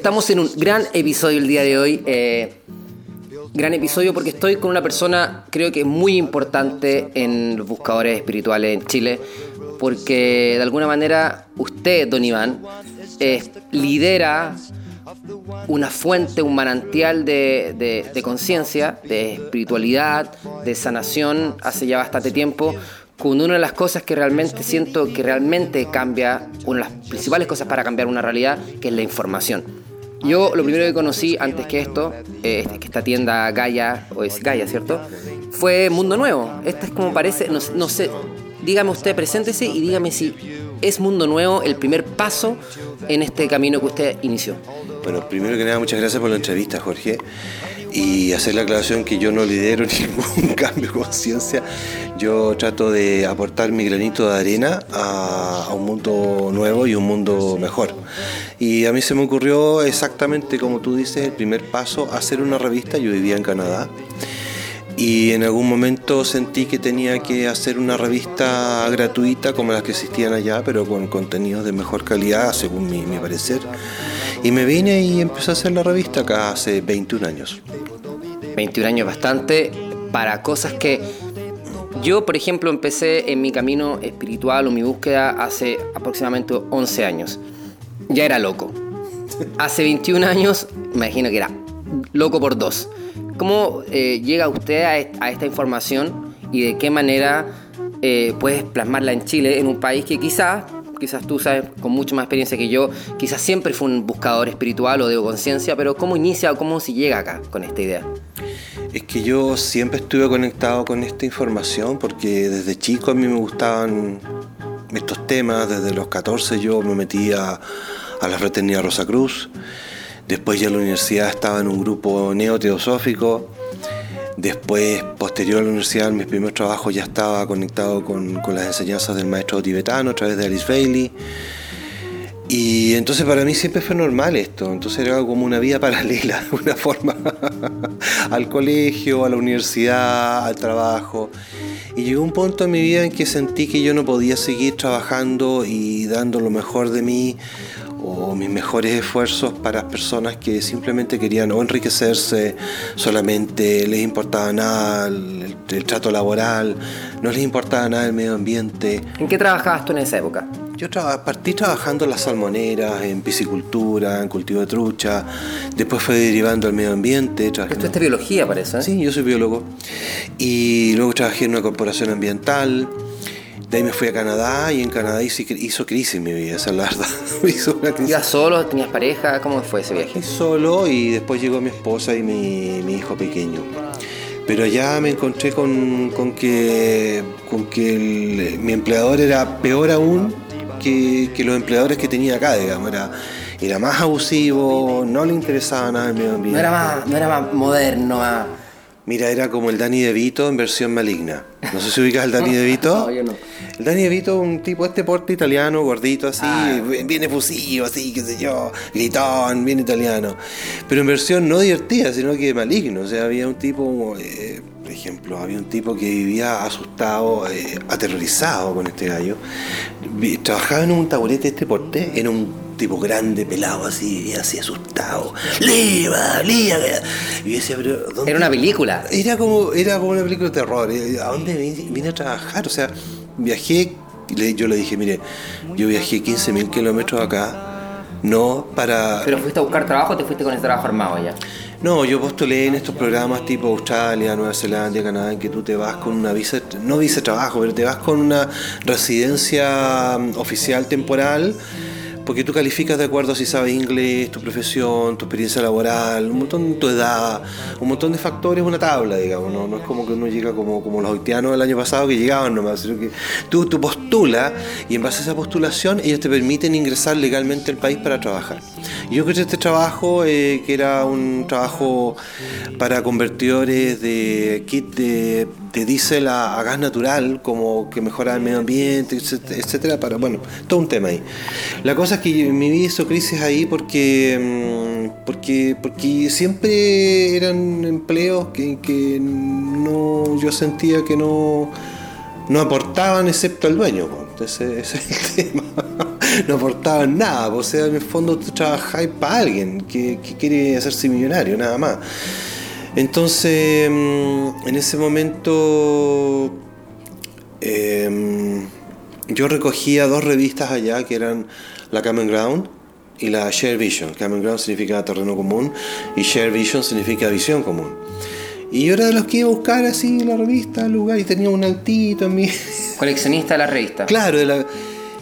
Estamos en un gran episodio el día de hoy. eh, gran episodio porque estoy con una persona creo que muy importante en los buscadores espirituales en Chile. Porque de alguna manera usted, don Iván, eh, lidera una fuente, un manantial de, de- de conciencia, de espiritualidad, de sanación hace ya bastante tiempo, con una de las cosas que realmente siento que realmente cambia, una de las principales cosas para cambiar una realidad, que es la información. Yo lo primero que conocí antes que esto, eh, que esta tienda Gaia, o es Gaia, ¿cierto? Fue Mundo Nuevo. Esta es como parece, no, no sé, dígame usted, preséntese y dígame si es Mundo Nuevo el primer paso en este camino que usted inició. Bueno, primero que nada, muchas gracias por la entrevista, Jorge. Y hacer la aclaración que yo no lidero ningún cambio de conciencia. Yo trato de aportar mi granito de arena a, un mundo nuevo y un mundo mejor. Y a mí se me ocurrió exactamente como tú dices, el primer paso, hacer una revista. Yo vivía en Canadá. Y en algún momento sentí que tenía que hacer una revista gratuita como las que existían allá, pero con contenidos de mejor calidad, según mi, mi parecer. Y me vine y empecé a hacer la revista acá hace 21 años. 21 años bastante para cosas que yo, por ejemplo, empecé en mi camino espiritual o mi búsqueda hace aproximadamente 11 años. Ya era loco. Hace 21 años, imagino que era loco por dos. ¿Cómo eh, llega usted a esta información y de qué manera eh, puedes plasmarla en Chile, en un país que quizás, quizás tú sabes con mucha más experiencia que yo, quizás siempre fue un buscador espiritual o de conciencia, pero ¿cómo inicia o cómo se llega acá con esta idea? Es que yo siempre estuve conectado con esta información porque desde chico a mí me gustaban estos temas. Desde los 14 yo me metí a, a la Fraternidad Rosa Cruz. Después ya en la universidad estaba en un grupo neoteosófico. Después, posterior a la universidad, mis primeros trabajos ya estaba conectado con, con las enseñanzas del maestro tibetano a través de Alice Bailey. Y entonces para mí siempre fue normal esto, entonces era como una vida paralela, de una forma al colegio, a la universidad, al trabajo. Y llegó un punto en mi vida en que sentí que yo no podía seguir trabajando y dando lo mejor de mí o mis mejores esfuerzos para personas que simplemente querían o enriquecerse, solamente les importaba nada el, el trato laboral, no les importaba nada el medio ambiente. ¿En qué trabajabas tú en esa época? Yo traba- partí trabajando en las salmoneras, en piscicultura, en cultivo de trucha, después fue derivando al medio ambiente. trabajé en- Esto es biología, parece. ¿eh? Sí, yo soy biólogo. Y luego trabajé en una corporación ambiental. De ahí me fui a Canadá y en Canadá hice- hizo crisis mi vida, esa es la verdad. hizo una crisis. ¿Ibas solo? ¿Tenías pareja? ¿Cómo fue ese viaje? Solo y después llegó mi esposa y mi, mi hijo pequeño. Pero allá me encontré con, con que, con que el- mi empleador era peor aún que, que los empleadores que tenía acá, digamos. Era, era más abusivo, no le interesaba nada el medio ambiente. No era más, no era más moderno, más... Mira, era como el Danny DeVito en versión maligna. No sé si ubicas al Danny DeVito. No, yo no. El Danny DeVito, un tipo este porte italiano, gordito así, Ah. bien efusivo, así, qué sé yo, gritón, bien italiano. Pero en versión no divertida, sino que maligno. O sea, había un tipo, eh, por ejemplo, había un tipo que vivía asustado, eh, aterrorizado con este gallo. Trabajaba en un taburete este porte, en un tipo grande, pelado, así, así asustado. ¡Liva, liva! Y yo decía, pero ¿dónde Era una película. era como, era como una película de terror. ¿A dónde vine, vine a trabajar? O sea, viajé, yo le dije, mire, yo viajé 15.000 kilómetros acá, no para... ¿Pero fuiste a buscar trabajo o te fuiste con el trabajo armado ya? No, yo postulé en estos programas tipo Australia, Nueva Zelanda, Canadá, en que tú te vas con una visa, no visa de trabajo, pero te vas con una residencia mm, oficial temporal, porque tú calificas de acuerdo a si sabes inglés, tu profesión, tu experiencia laboral, un montón, tu edad, un montón de factores, una tabla, digamos, no, es como que uno llega como, como los haitianos del año pasado que llegaban nomás, sino que tú, tú postulas y en base a esa postulación ellos te permiten ingresar legalmente al país para trabajar. Yo encontré este trabajo, eh, que era un trabajo para convertidores de kit de, de diésel a, a gas natural, como que mejora el medio ambiente, etcétera, para, bueno, todo un tema ahí. La cosa es que mi vida hizo crisis ahí porque, mm, porque, porque siempre eran empleos que, que no, yo sentía que no, no aportaban excepto al dueño. Entonces, ese es el tema. no aportaban nada. O sea, en el fondo tú trabajáis para alguien que quiere hacerse millonario, nada más. Entonces, mm, en ese momento, em, yo recogía dos revistas allá que eran la Common Ground y la Share Vision. Common Ground significa terreno común y Share Vision significa visión común. Y yo era de los que iba a buscar así la revista, el lugar, y tenía un altito en mi... Coleccionista de la revista. Claro, de la...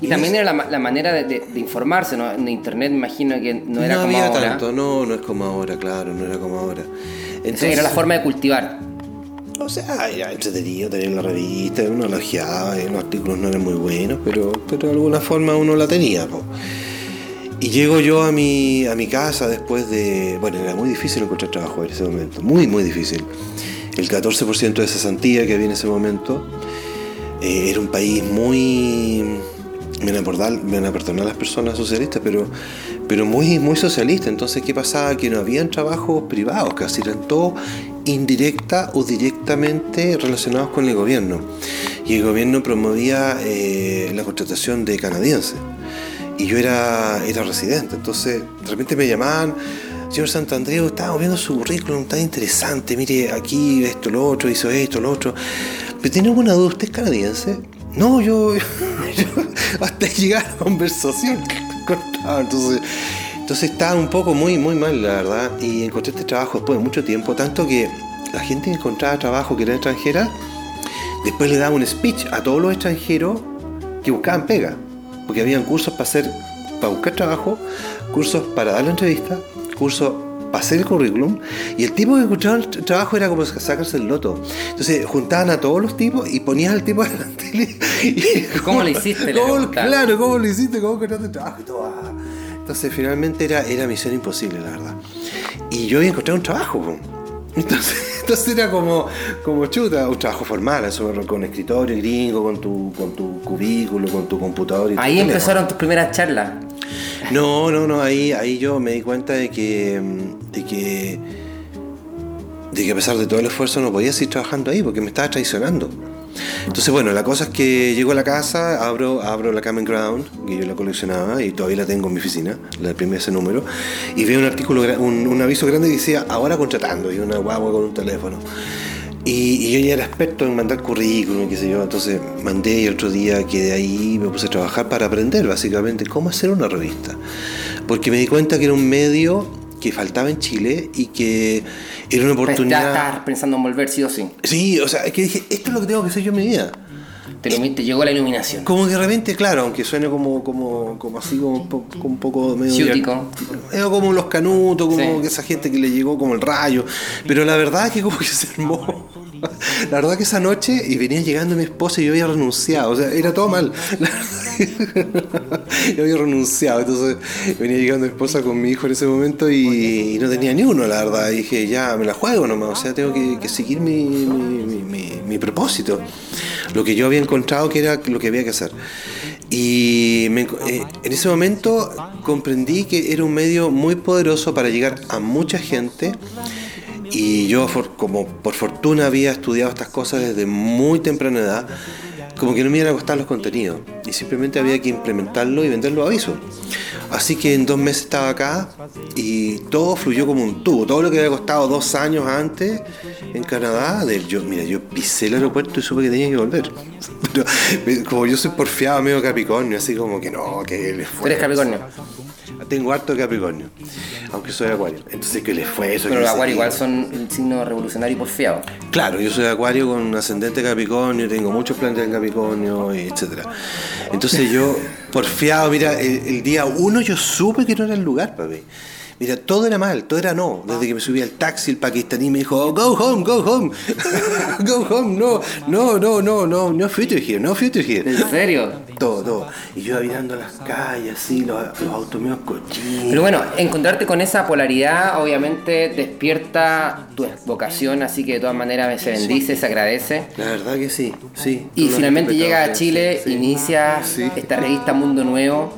Y también era la, la manera de, de- de informarse, ¿no? En internet me imagino que no era no como había ahora. tanto, no, no es como ahora, claro, no era como ahora. Esa era la forma de cultivar. O sea, era entretenido tener la revista, uno la ojeaba, los artículos no eran muy buenos, pero, pero de alguna forma uno la tenía. po. Y llego yo a mi, a mi casa después de... Bueno, era muy difícil encontrar trabajo en ese momento, muy, muy difícil. El 14% de cesantía que había en ese momento. eh, era un país muy... Me van a perdonar, me van a perdonar las personas socialistas, pero, pero muy, muy socialista. Entonces, ¿qué pasaba? Que no habían trabajos privados, casi eran todos indirecta o directamente relacionados con el gobierno. Y el gobierno promovía eh, la contratación de canadienses. Y yo era, era residente, entonces de repente me llamaban, señor Santandreu, estamos viendo su currículum tan interesante, mire aquí esto, lo otro, hizo esto, lo otro. ¿Pero tiene alguna duda? ¿Usted es canadiense? No, yo, yo- hasta llegar a la conversación. Cortaba, Entonces, entonces estaba un poco muy, muy mal, la verdad. Y encontré este trabajo después de mucho tiempo, tanto que la gente que encontraba trabajo que era extranjera, después le daba un speech a todos los extranjeros que buscaban pega. Porque habían cursos para hacer, para buscar trabajo, cursos para dar la entrevista, cursos hacer el currículum. Y el tipo que encontraba el tra- trabajo era como sacarse el loto. Entonces juntaban a todos los tipos y ponían al tipo delante. y- ¿Cómo lo hiciste? ¿Cómo- claro, ¿cómo lo hiciste? ¿Cómo encontraste trabajo? Y todo, ah. Entonces finalmente era, era misión imposible, la verdad. Y yo había encontrado un trabajo. Entonces, entonces era como, como chuta, un trabajo formal, eso, con escritorio gringo, con tu, con tu cubículo, con tu computador. Y Ahí empezaron tus primeras charlas. No, no, no, ahí, ahí yo me di cuenta de que, mm, de que, de que a pesar de todo el esfuerzo no podía seguir trabajando ahí porque me estaba traicionando. Entonces, bueno, la cosa es que llego a la casa, abro, abro la Common Ground, que yo la coleccionaba y todavía la tengo en mi oficina, la primer ese número, y veo un artículo, un, un aviso grande que decía, ahora contratando, y una guagua con un teléfono. Y, y yo ya era experto en mandar currículum, y qué sé yo, entonces mandé y otro día quedé ahí me puse a trabajar para aprender básicamente cómo hacer una revista. Porque me di cuenta que era un medio que faltaba en Chile y que era una Ya oportunidad... estabas pensando en volver sí o sí. Sí, o sea, es que dije, esto es lo que tengo que hacer yo en mi vida. Te, llegó la iluminación. Como que de repente, claro, aunque suene como, como, como así, como un, po- como un poco medio... Ciútico. Como los canutos, como Sí. que esa gente que le llegó como el rayo. Pero la verdad es que como que se armó. La verdad que esa noche, y venía llegando mi esposa y yo había renunciado. O sea, era todo mal. Yo había renunciado. Entonces venía llegando mi esposa con mi hijo en ese momento y, y no tenía ni uno, la verdad. Y dije, ya me la juego nomás. O sea, tengo que, que seguir mi, mi, mi- mi- propósito. Lo que yo había encontrado que era lo que había que hacer. Y me eh, en ese momento comprendí que era un medio muy poderoso para llegar a mucha gente. Y yo, como por fortuna había estudiado estas cosas desde muy temprana edad, como que no me iban a costar los contenidos. Y simplemente había que implementarlo y venderlo a aviso. Así que en dos meses estaba acá y todo fluyó como un tubo. Todo lo que había costado dos años antes en Canadá, de, yo, mira, yo pisé el aeropuerto y supe que tenía que volver. Pero como yo soy porfiado, medio Capricornio, así como que no, que le Tú fue. eres Capricornio. Tengo harto de Capricornio, aunque soy Acuario. Entonces, que le fue eso? Pero los qué. igual son el signo revolucionario y porfiado. Claro, yo soy acuario con ascendente Capricornio, tengo muchos planetas en Capricornio, etc. Entonces yo, porfiado, mira, el, el día uno yo supe que no era el lugar, papi. Mira, todo era mal, todo era no. Desde que me subí al taxi, el pakistaní me dijo, go home, go home, go home, no, no, no, no, no, no future here, no future here. ¿En serio? Todo, todo. Y yo mirando las calles, así, los, los autos míos cochinos. Pero bueno, encontrarte con esa polaridad obviamente despierta tu vocación, así que de todas maneras se bendice, se agradece. La verdad que sí, sí. Y finalmente llega a Chile, sí, sí. inicia Sí. esta revista Mundo Nuevo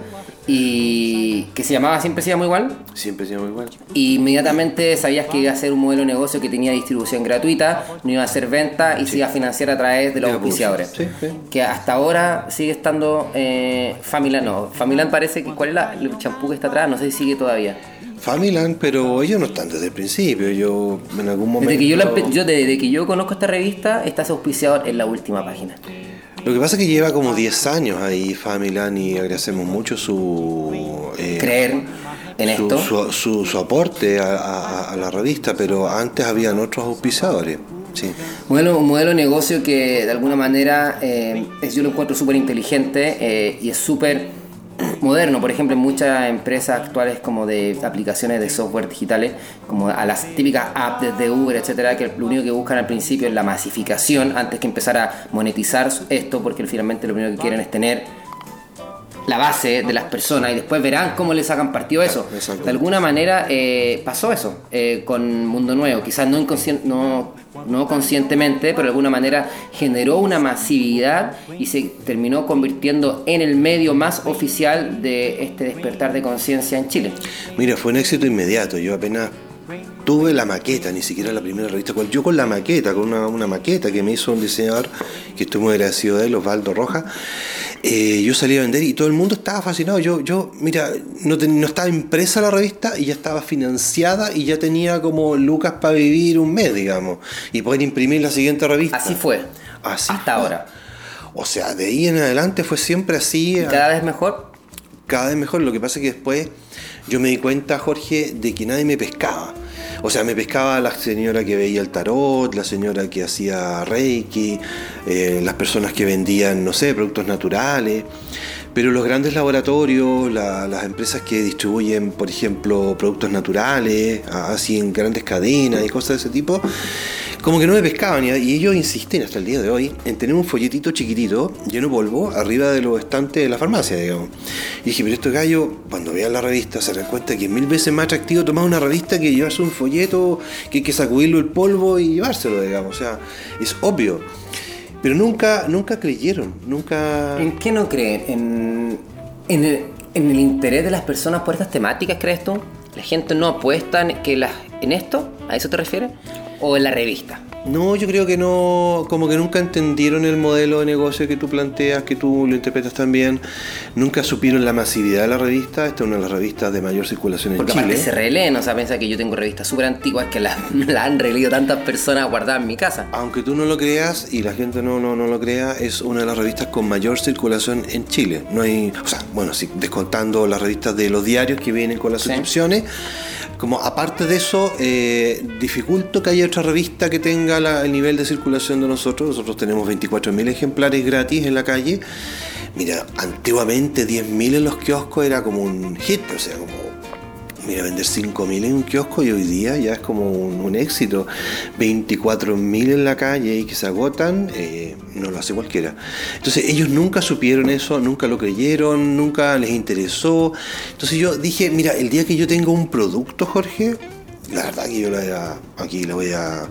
y que se llamaba Siempre se llama igual. Siempre se llama igual. Y inmediatamente sabías que iba a ser un modelo de negocio que tenía distribución gratuita, no iba a hacer venta y se iba a financiar a través de los auspiciadores. Sí, sí. Que hasta ahora sigue estando eh, Familan, no, Familan parece que, ¿cuál es la- el champú que está atrás? No sé si sigue todavía. Familand, pero ellos no están desde el principio. Yo en algún momento. Desde que yo, la empe- yo- desde que yo conozco esta revista, está ese auspiciador en la última página. Lo que pasa es que lleva como 10 años ahí Familand y agradecemos mucho su. eh, Creer en su, esto. Su, su- su aporte a, a- a la revista, pero antes habían otros auspiciadores. Sí. Modelo, un modelo de negocio que de alguna manera eh, es- yo lo encuentro súper inteligente eh, y es súper moderno. Por ejemplo, en muchas empresas actuales como de aplicaciones de software digitales, como a las típicas apps de Uber, etcétera, que lo único que buscan al principio es la masificación antes que empezar a monetizar esto, porque finalmente lo primero que quieren es tener la base de las personas y después verán cómo le sacan partido a eso. Exacto. De alguna manera eh, pasó eso eh, con Mundo Nuevo, quizás no, no, no conscientemente, pero de alguna manera generó una masividad y se terminó convirtiendo en el medio más oficial de este despertar de conciencia en Chile. Mira, fue un éxito inmediato. Yo apenas tuve la maqueta, ni siquiera la primera revista. Yo con la maqueta, con una, una maqueta que me hizo un diseñador que estoy muy agradecido de él, Osvaldo Roja, eh, yo salí a vender y todo el mundo estaba fascinado. Yo, yo mira, no, no estaba impresa la revista y ya estaba financiada y ya tenía como lucas para vivir un mes, digamos, y poder imprimir la siguiente revista. Así fue. Así hasta fue. ahora. O sea, de ahí en adelante fue siempre así. Y cada vez mejor. cada vez mejor. Lo que pasa es que después yo me di cuenta, Jorge, de que nadie me pescaba. O sea, me pescaba la señora que veía el tarot, la señora que hacía reiki, eh, las personas que vendían, no sé, productos naturales. Pero los grandes laboratorios, la- las empresas que distribuyen, por ejemplo, productos naturales, así en grandes cadenas y cosas de ese tipo, como que no me pescaban. Y ellos insisten hasta el día de hoy en tener un folletito chiquitito, lleno de polvo, arriba de los estantes de la farmacia, digamos. Y dije, pero estos gallos, cuando vean la revista, se dan cuenta que es mil veces más atractivo tomar una revista que llevarse un folleto, que hay que sacudirlo el polvo y llevárselo, digamos. O sea, es obvio. Pero nunca, nunca creyeron, nunca... ¿En qué no creen? ¿En, en el, en el interés de las personas por estas temáticas, crees tú? ¿La gente no apuesta en, esto? ¿A eso te refieres? ¿O en la revista? No, yo creo que no, como que nunca entendieron el modelo de negocio que tú planteas, que tú lo interpretas también. Nunca supieron la masividad de la revista. Esta es una de las revistas de mayor circulación en Porque Chile. aparte se releen, o sea, piensa que yo tengo revistas súper antiguas que las la han releído tantas personas guardadas en mi casa. Aunque tú no lo creas y la gente no, no, no lo crea, es una de las revistas con mayor circulación en Chile. No hay, o sea, bueno, sí, descontando las revistas de los diarios que vienen con las Sí. suscripciones. Como aparte de eso, eh, dificulto que haya otra revista que tenga el nivel de circulación de nosotros. Nosotros tenemos 24.000 ejemplares gratis en la calle. Mira, antiguamente 10.000 en los kioscos era como un hit, o sea, como Mira, vender 5.000 en un kiosco y hoy día ya es como un, un éxito. 24.000 en la calle y que se agotan, eh, no lo hace cualquiera. Entonces ellos nunca supieron eso, nunca lo creyeron, nunca les interesó. Entonces yo dije, mira, el día que yo tenga un producto, Jorge, la verdad que yo la voy a- aquí la voy a...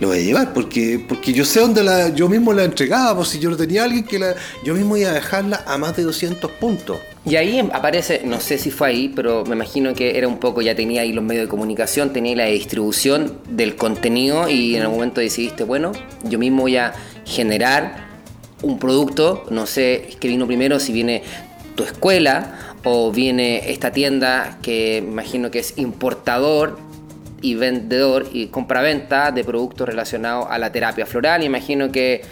Lo voy a llevar porque, porque yo sé dónde la, yo mismo la entregaba, pues si yo no tenía alguien que la, yo mismo iba a dejarla a más de 200 puntos. Y ahí aparece, no sé si fue ahí, pero me imagino que era un poco, ya tenía ahí los medios de comunicación, tenía la distribución del contenido y en algún momento decidiste, bueno, yo mismo voy a generar un producto, no sé qué vino primero, si viene tu escuela o viene esta tienda que me imagino que es importador y vendedor y compra-venta de productos relacionados a la terapia floral. Imagino que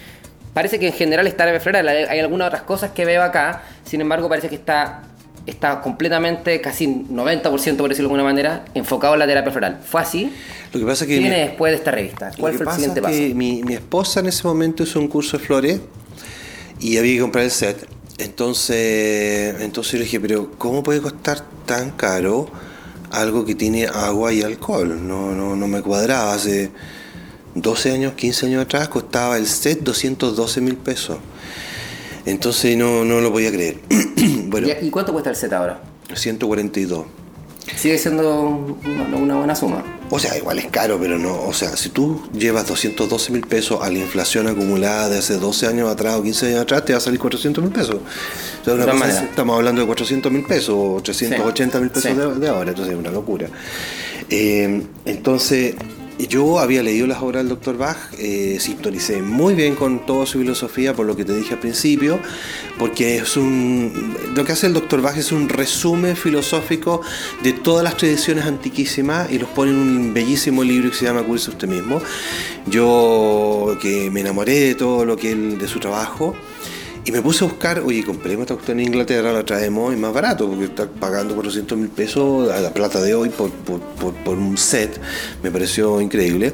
parece que en general está terapia floral. Hay, algunas otras cosas que veo acá, sin embargo parece que está, está completamente, casi 90% por decirlo de alguna manera, enfocado en la terapia floral. ¿Fue así? Lo que pasa es ¿Qué que... viene después de esta revista? ¿Cuál que fue el siguiente paso? que mi, mi esposa en ese momento hizo un curso de flores y había que comprar el set. Entonces, entonces yo le dije, pero ¿cómo puede costar tan caro algo que tiene agua y alcohol? No, no, no me cuadraba. Hace 12 años, 15 años atrás costaba el set 212 mil pesos. Entonces no, no lo podía creer. bueno, ¿Y- ¿Y cuánto cuesta el set ahora? 142. Sigue siendo una, buena suma. O sea, igual es caro, pero no. O sea, si tú llevas 212 mil pesos a la inflación acumulada de hace 12 años atrás o 15 años atrás, te va a salir 400 mil pesos. O sea, una cosa estamos hablando de 400 mil pesos o 380 mil pesos Sí. de, de ahora, entonces es una locura. Eh, entonces, yo había leído las obras del Dr. Bach, eh, sintonicé muy bien con toda su filosofía, por lo que te dije al principio, porque es un. Lo que hace el Dr. Bach es un resumen filosófico de todas las tradiciones antiquísimas y los pone en un bellísimo libro que se llama Curse usted mismo. Yo que me enamoré de todo lo que él, de su trabajo. Y me puse a buscar, oye, compremos esta cuestión en Inglaterra, la traemos, es más barato, porque está pagando 400 mil pesos a la plata de hoy por, por- por- por un set, me pareció increíble.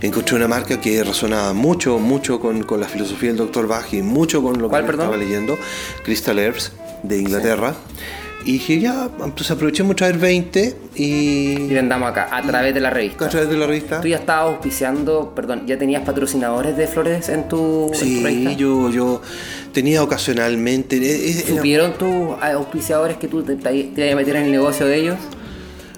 Encontré una marca que resonaba mucho, mucho con, con la filosofía del Dr. Bach y mucho con lo ¿Cuál, que estaba leyendo, Crystal Herbs, de Inglaterra. Y dije, ya, entonces aprovechemos traer 20 Y y vendamos acá, a través de la revista. a través de la revista. Tú ya estabas auspiciando, perdón, ¿ya tenías patrocinadores de flores en tu, en tu Sí, revista? yo, yo tenía ocasionalmente... era- ¿Supieron tus auspiciadores que tú te, te, te ibas a meter en el negocio de ellos?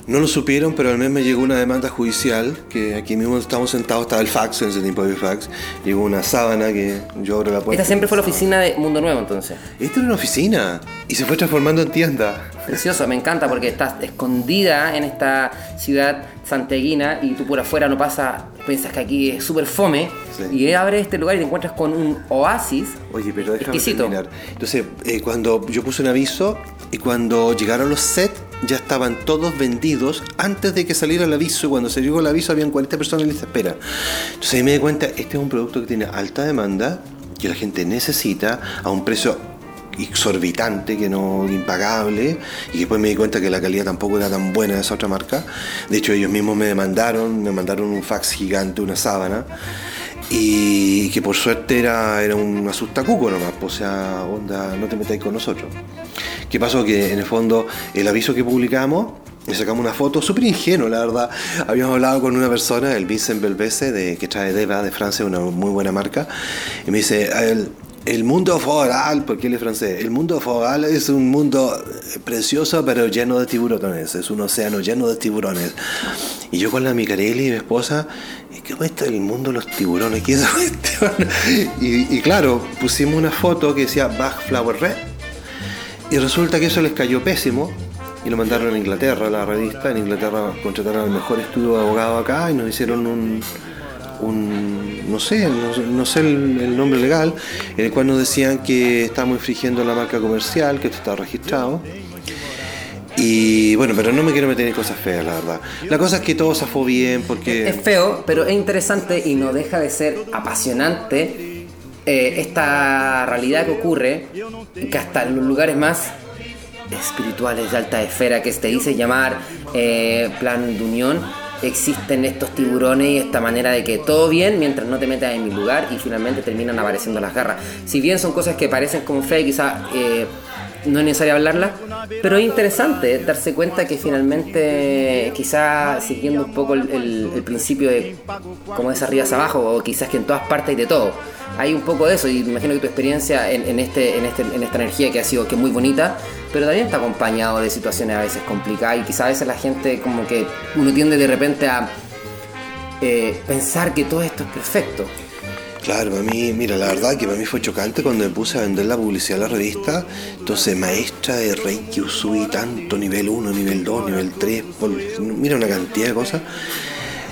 No lo supieron, pero al mes me llegó una demanda judicial, que aquí mismo estamos sentados, estaba el fax, en ese tiempo había fax, llegó una sábana que yo abro la puerta. Esta siempre fue la oficina de Mundo Nuevo, entonces. Esta era una oficina y se fue transformando en tienda. Precioso, me encanta porque estás escondida en esta ciudad santiaguina y tú por afuera no pasas, piensas que aquí es súper fome Sí. y abres este lugar y te encuentras con un oasis Oye, pero déjame exquisito. terminar. Entonces, eh, cuando yo puse un aviso y cuando llegaron los sets, ya estaban todos vendidos antes de que saliera el aviso. Y cuando se llegó el aviso, habían 40 personas en lista de espera. Entonces ahí me di cuenta, este es un producto que tiene alta demanda, que la gente necesita a un precio exorbitante, que no impagable, y después me di cuenta que la calidad tampoco era tan buena de esa otra marca. De hecho, ellos mismos me demandaron, me mandaron un fax gigante, una sábana, y que por suerte era, era un asustacuco nomás, o sea, onda, no te metáis con nosotros. ¿Qué pasó? Que en el fondo el aviso que publicamos, le sacamos una foto súper ingenuo, la verdad. Habíamos hablado con una persona, el Vincent Belvese, de, que trae Deva de Francia, una muy buena marca, y me dice, el, mundo foral, porque él es francés, el mundo foral es un mundo eh, precioso pero lleno de tiburones, es un océano lleno de tiburones. Y yo con la Micarelli, mi esposa, ¿y ¿qué cuesta el mundo los tiburones? ¿Qué es? Y, y claro, pusimos una foto que decía Bach Flower Red, y resulta que eso les cayó pésimo y lo mandaron a Inglaterra, a la revista. En Inglaterra contrataron al mejor estudio de abogado acá y nos hicieron un, un- no sé, no, sé el, nombre legal, en el cual nos decían que estábamos infringiendo la marca comercial, que esto está registrado. Y bueno, pero no me quiero meter en cosas feas, la verdad. La cosa es que todo fue bien porque... Es feo, pero es interesante y no deja de ser apasionante eh, esta realidad que ocurre, que hasta los lugares más espirituales de alta esfera que se dice llamar eh, plan de unión, existen estos tiburones y esta manera de que todo bien mientras no te metas en mi lugar y finalmente terminan apareciendo las garras. Si bien son cosas que parecen como fe, quizás eh, no es necesario hablarlas, pero es interesante darse cuenta que finalmente, quizás siguiendo un poco el, principio de como es arriba hacia abajo, o quizás que en todas partes hay de todo. Hay un poco de eso, y imagino que tu experiencia en, este, en, este, en esta energía que ha sido que muy bonita, pero también está acompañado de situaciones a veces complicadas, y quizás a veces la gente como que uno tiende de repente a eh, pensar que todo esto es perfecto. Claro, para mí, mira, la verdad que para mí fue chocante cuando me puse a vender la publicidad de la revista. Entonces, maestra de Reiki Usui, tanto nivel 1, nivel 2, nivel 3, por- mira una cantidad de cosas.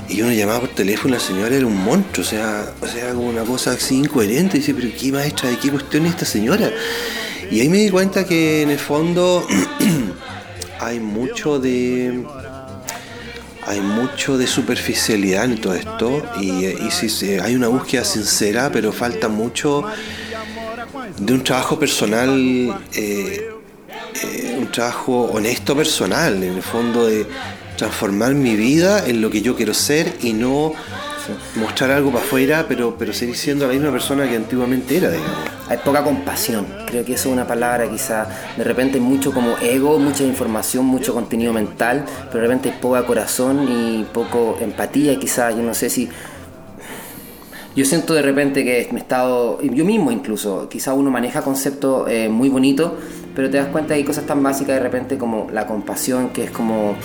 Y uno llamaba por teléfono y la señora era un monstruo, o sea, o sea, como una cosa así incoherente. Y dice, pero ¿qué maestra de qué cuestión es esta señora? Y ahí me di cuenta que en el fondo hay mucho de hay mucho de superficialidad en todo esto y, y sí, sí, hay una búsqueda sincera, pero falta mucho de un trabajo personal, eh, eh, un trabajo honesto personal, en el fondo de transformar mi vida en lo que yo quiero ser y no mostrar algo para afuera, pero, pero seguir siendo la misma persona que antiguamente era, digamos. Hay poca compasión, creo que eso es una palabra quizá, de repente mucho como ego, mucha información, mucho contenido mental, pero de repente hay poca corazón y poco empatía, quizá, yo no sé si... Yo siento de repente que me he estado, yo mismo incluso, quizá uno maneja conceptos eh, muy bonitos, pero te das cuenta que hay cosas tan básicas de repente como la compasión, que es como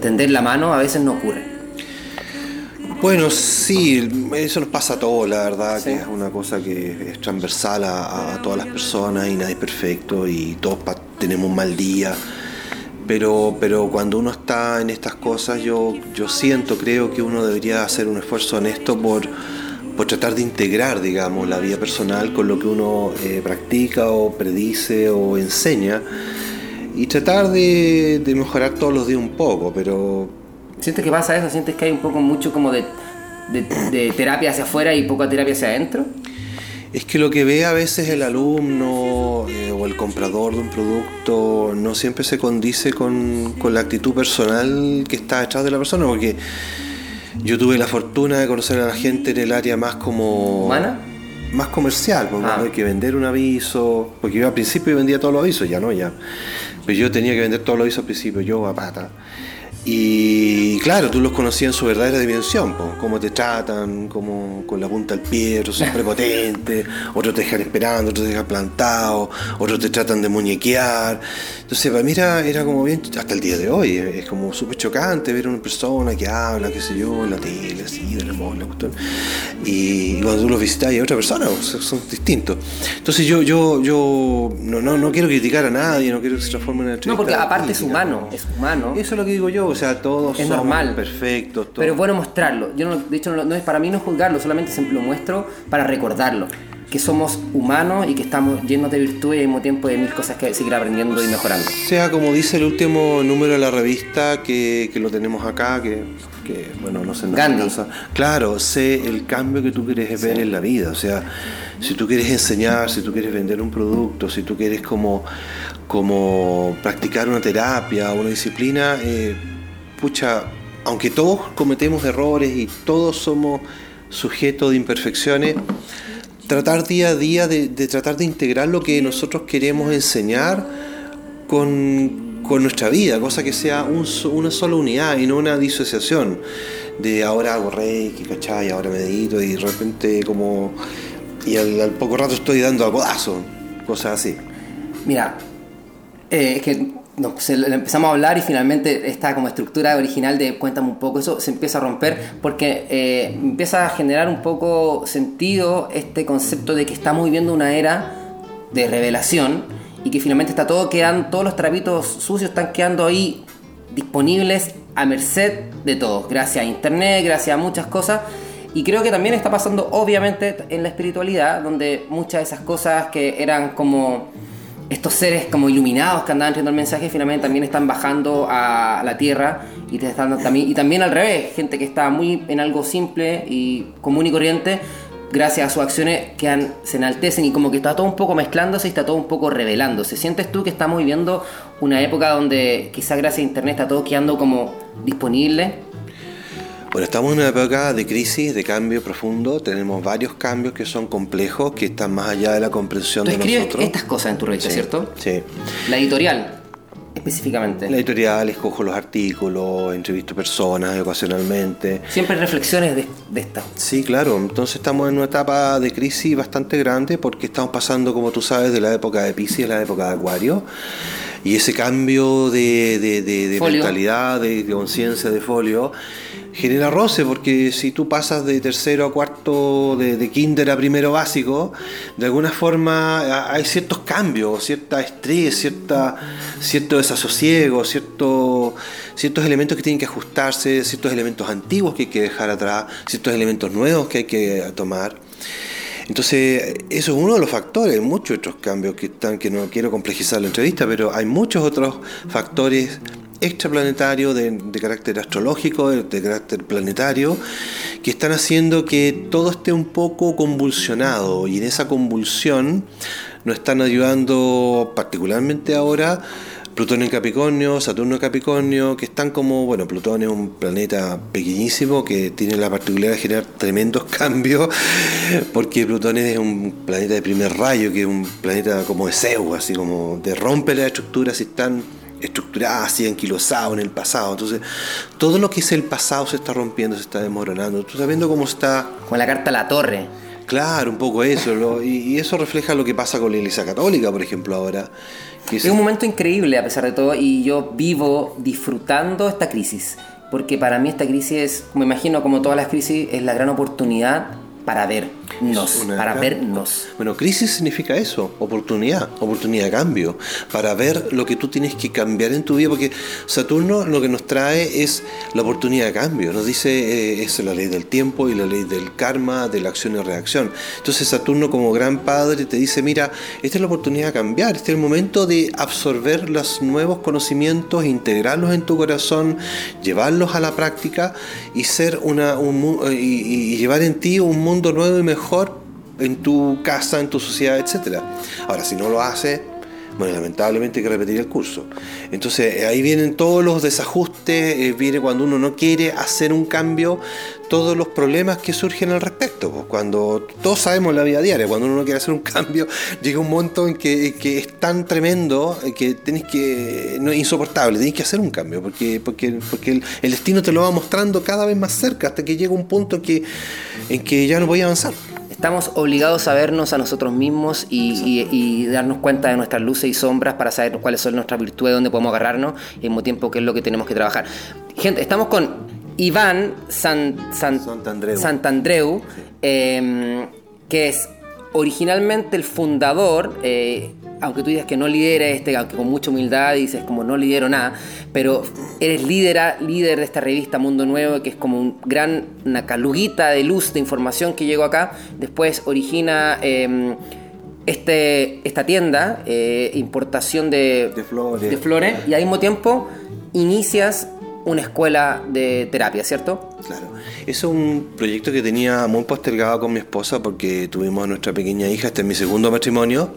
tender la mano, a veces no ocurre. Bueno, sí, eso nos pasa a todos, la verdad, que es una cosa que es transversal a, a, todas las personas y nadie es perfecto y todos tenemos un mal día. Pero, pero cuando uno está en estas cosas, yo, yo siento, creo que uno debería hacer un esfuerzo honesto por, por tratar de integrar, digamos, la vida personal con lo que uno eh, practica o predice o enseña y tratar de, de mejorar todos los días un poco, pero ¿Sientes que pasa eso? ¿Sientes que hay un poco mucho como de, de, de terapia hacia afuera y poca terapia hacia adentro? Es que lo que ve a veces el alumno eh, o el comprador de un producto no siempre se condice con, con, la actitud personal que está detrás de la persona, porque yo tuve la fortuna de conocer a la gente en el área más como... ¿Humana? Más comercial, porque ah. hay que vender un aviso, porque yo al principio vendía todos los avisos, ya no, ya. Pero yo tenía que vender todos los avisos al principio, yo a pata. Y claro, tú los conocías en su verdadera dimensión, po, cómo te tratan, cómo con la punta del pie, otros son prepotentes, otros te dejan esperando, otros te dejan plantado, otros te tratan de muñequear. Entonces, para mí era, era como bien, hasta el día de hoy, es como súper chocante ver a una persona que habla, qué sé yo, en la tele, así, de la la cuestión. Y cuando tú los visitas hay otra persona, son distintos. Entonces, yo yo yo no, no, no quiero criticar a nadie, no quiero que se transforme en una No, porque aparte es humano, es humano. Eso es lo que digo yo, o sea, todos es somos normal. perfectos. Todos. Pero es bueno mostrarlo. Yo no, de hecho, no, no, es para mí no juzgarlo, solamente se lo muestro para recordarlo. Que somos humanos y que estamos llenos de virtudes y al mismo tiempo de mil cosas que seguir aprendiendo y mejorando. Sea como dice el último número de la revista que, que lo tenemos acá, que, que bueno, no sé. No Gandhi. Claro, sé el cambio que tú quieres ver sí. en la vida. O sea, si tú quieres enseñar, si tú quieres vender un producto, si tú quieres como, como practicar una terapia, una disciplina, eh, pucha, aunque todos cometemos errores y todos somos sujetos de imperfecciones, tratar día a día de, tratar de integrar lo que nosotros queremos enseñar con, con nuestra vida, cosa que sea un, una sola unidad y no una disociación de ahora hago reiki, ¿cachai? Ahora medito y de repente como... Y al, al poco rato estoy dando a codazo, cosas así. Mira, eh, es que no, se, empezamos a hablar y finalmente esta como estructura original de cuéntame un poco, eso se empieza a romper porque eh, empieza a generar un poco sentido este concepto de que estamos viviendo una era de revelación y que finalmente está todo quedando, todos los trapitos sucios están quedando ahí disponibles a merced de todos, gracias a internet, gracias a muchas cosas. Y creo que también está pasando obviamente en la espiritualidad, donde muchas de esas cosas que eran como estos seres como iluminados que andaban trayendo el mensaje finalmente también están bajando a la tierra y, están, también, y también al revés, gente que está muy en algo simple y común y corriente, gracias a sus acciones que se enaltecen y como que está todo un poco mezclándose y está todo un poco revelándose. ¿Sientes tú que estamos viviendo una época donde quizás gracias a Internet está todo quedando como disponible? Bueno, estamos en una época de crisis, de cambio profundo. Tenemos varios cambios que son complejos, que están más allá de la comprensión ¿Tú de escribes nosotros. estas cosas en tu revista, Sí, ¿cierto? Sí. La editorial, específicamente. La editorial, escojo los artículos, entrevisto personas ocasionalmente. Siempre reflexiones de, de esta. Sí, claro. Entonces estamos en una etapa de crisis bastante grande porque estamos pasando, como tú sabes, de la época de Pisces a la época de Acuario. Y ese cambio de, mentalidad, de conciencia de folio, genera roce, porque si tú pasas de tercero a cuarto, de, de kinder a primero básico, de alguna forma hay ciertos cambios, cierta estrés, cierta, cierto desasosiego, cierto, ciertos elementos que tienen que ajustarse, ciertos elementos antiguos que hay que dejar atrás, ciertos elementos nuevos que hay que tomar. Entonces, eso es uno de los factores, muchos otros cambios que están, que no quiero complejizar la entrevista, pero hay muchos otros factores extraplanetarios de, de carácter astrológico, de, carácter planetario, que están haciendo que todo esté un poco convulsionado. Y en esa convulsión nos están ayudando particularmente ahora Plutón en Capricornio, Saturno en Capricornio, que están como, bueno, Plutón es un planeta pequeñísimo que tiene la particularidad de generar tremendos cambios, porque Plutón es un planeta de primer rayo, que es un planeta como de Zeus, así como de romper las estructuras y están estructuradas, así anquilosados en el pasado. Entonces, todo lo que es el pasado se está rompiendo, se está desmoronando. Tú estás viendo cómo está Con la carta a la torre. Claro, un poco eso, lo- y, y eso refleja lo que pasa con la Iglesia Católica, por ejemplo, ahora, Es un momento increíble a pesar de todo y yo vivo disfrutando esta crisis. Porque para mí esta crisis es, me imagino como todas las crisis, es la gran oportunidad para vernos, para vernos. Bueno, crisis significa eso, oportunidad, oportunidad de cambio, para ver lo que tú tienes que cambiar en tu vida, porque Saturno lo que nos trae es la oportunidad de cambio, nos dice, eh, es la ley del tiempo y la ley del karma, de la acción y reacción. Entonces Saturno como gran padre te dice, mira, esta es la oportunidad de cambiar, este es el momento de absorber los nuevos conocimientos, integrarlos en tu corazón, llevarlos a la práctica y ser una, y llevar en ti un mundo nuevo y mejor en tu casa, en tu sociedad, etc. Ahora, si no lo hace, bueno, lamentablemente hay que repetir el curso. Entonces, eh, ahí vienen todos los desajustes, eh, viene cuando uno no quiere hacer un cambio, todos los problemas que surgen al respecto. Pues, cuando todos sabemos la vida diaria, cuando uno no quiere hacer un cambio, llega un momento en que, es tan tremendo eh, que tenés que, no es insoportable, tenés que hacer un cambio, porque, porque, porque el, destino te lo va mostrando cada vez más cerca, hasta que llega un punto que, en que ya no voy a avanzar estamos obligados a vernos a nosotros mismos y, darnos cuenta de nuestras luces y sombras para saber cuáles son nuestras virtudes, dónde podemos agarrarnos y al mismo tiempo qué es lo que tenemos que trabajar. Gente, estamos con Iván San, Santandreu, em, que es originalmente el fundador, eh, aunque tú digas que no lidera este, aunque con mucha humildad dices como no lidero nada, pero eres líder, líder de esta revista Mundo Nuevo, que es como un gran, una caluguita de luz, de información que llegó acá. Después origina em, este, esta tienda, eh, importación de, flores. de flores, y al mismo tiempo inicias una escuela de terapia, ¿cierto? Claro. Eso es un proyecto que tenía muy postergado con mi esposa porque tuvimos a nuestra pequeña hija, este es mi segundo matrimonio.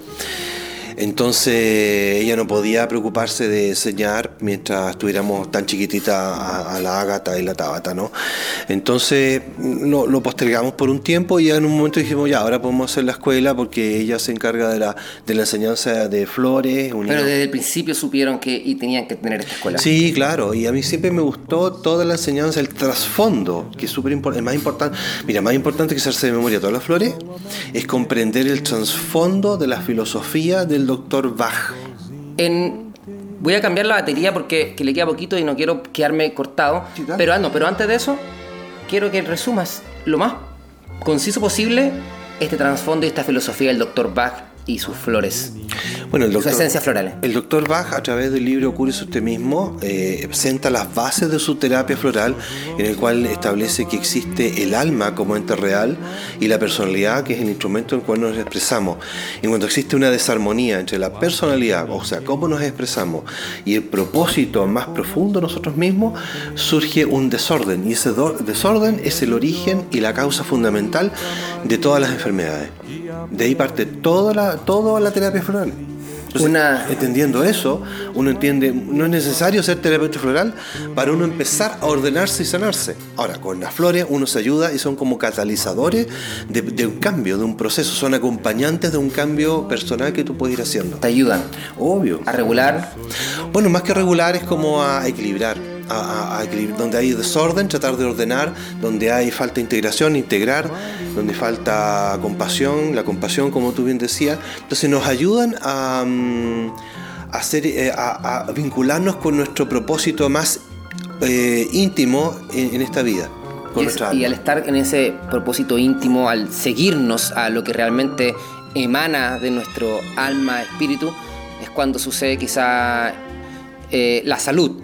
Entonces ella no podía preocuparse de enseñar mientras estuviéramos tan chiquitita a, la Ágata y la Tabata, ¿no? Entonces lo, postergamos por un tiempo y ya en un momento dijimos, ya, ahora podemos hacer la escuela porque ella se encarga de la, de la enseñanza de flores. Pero desde el principio supieron que y tenían que tener esta escuela. Sí, claro, y a mí siempre me gustó toda la enseñanza, el trasfondo, que es súper importante, más importante, mira, más importante que hacerse de memoria todas las flores, es comprender el trasfondo de la filosofía del doctor Bach. En, voy a cambiar la batería porque le queda poquito y no quiero quedarme cortado. pero, ah, no, pero antes de eso, quiero que resumas lo más conciso posible este trasfondo y esta filosofía del doctor Bach y sus flores. Bueno, el doctor, esencias florales. El doctor Bach, a través del libro Cúrese usted mismo, eh, presenta las bases de su terapia floral, en el cual establece que existe el alma como ente real y la personalidad, que es el instrumento en el cual nos expresamos. En cuanto existe una desarmonía entre la personalidad, o sea, cómo nos expresamos, y el propósito más profundo de nosotros mismos, surge un desorden. Y ese desorden es el origen y la causa fundamental de todas las enfermedades. De ahí parte toda la, toda la terapia floral. Una... Entendiendo eso, uno entiende, no es necesario ser terapeuta floral para uno empezar a ordenarse y sanarse. Ahora, con las flores uno se ayuda y son como catalizadores de, un cambio, de un proceso, son acompañantes de un cambio personal que tú puedes ir haciendo. ¿Te ayudan? Obvio. ¿A regular? Bueno, más que regular es como a equilibrar donde hay desorden, tratar de ordenar, donde hay falta de integración, integrar, donde falta compasión, la compasión, como tú bien decías. Entonces nos ayudan a, mm, hacer, eh, a, vincularnos con nuestro propósito más eh, íntimo en, esta vida. y, al estar en ese propósito íntimo, al seguirnos a lo que realmente emana de nuestro alma, espíritu, es cuando sucede quizá eh, la salud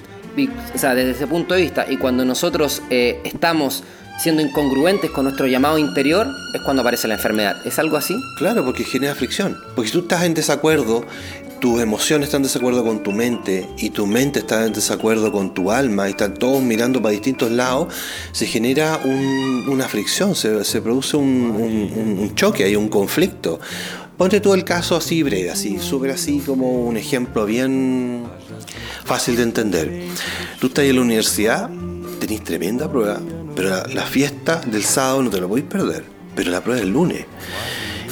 o sea, desde ese punto de vista, y cuando nosotros eh, estamos siendo incongruentes con nuestro llamado interior, es cuando aparece la enfermedad. ¿Es algo así? Claro, porque genera fricción. Porque si tú estás en desacuerdo, tus emociones están en desacuerdo con tu mente y tu mente está en desacuerdo con tu alma y están todos mirando para distintos lados, se genera una fricción, se, produce un, un, choque, hay un conflicto. Ponte tú el caso así breve, así, súper así como un ejemplo bien fácil de entender. Tú estás en la universidad, tenés tremenda prueba, pero la, fiesta del sábado no te la podéis perder, pero la prueba es el lunes.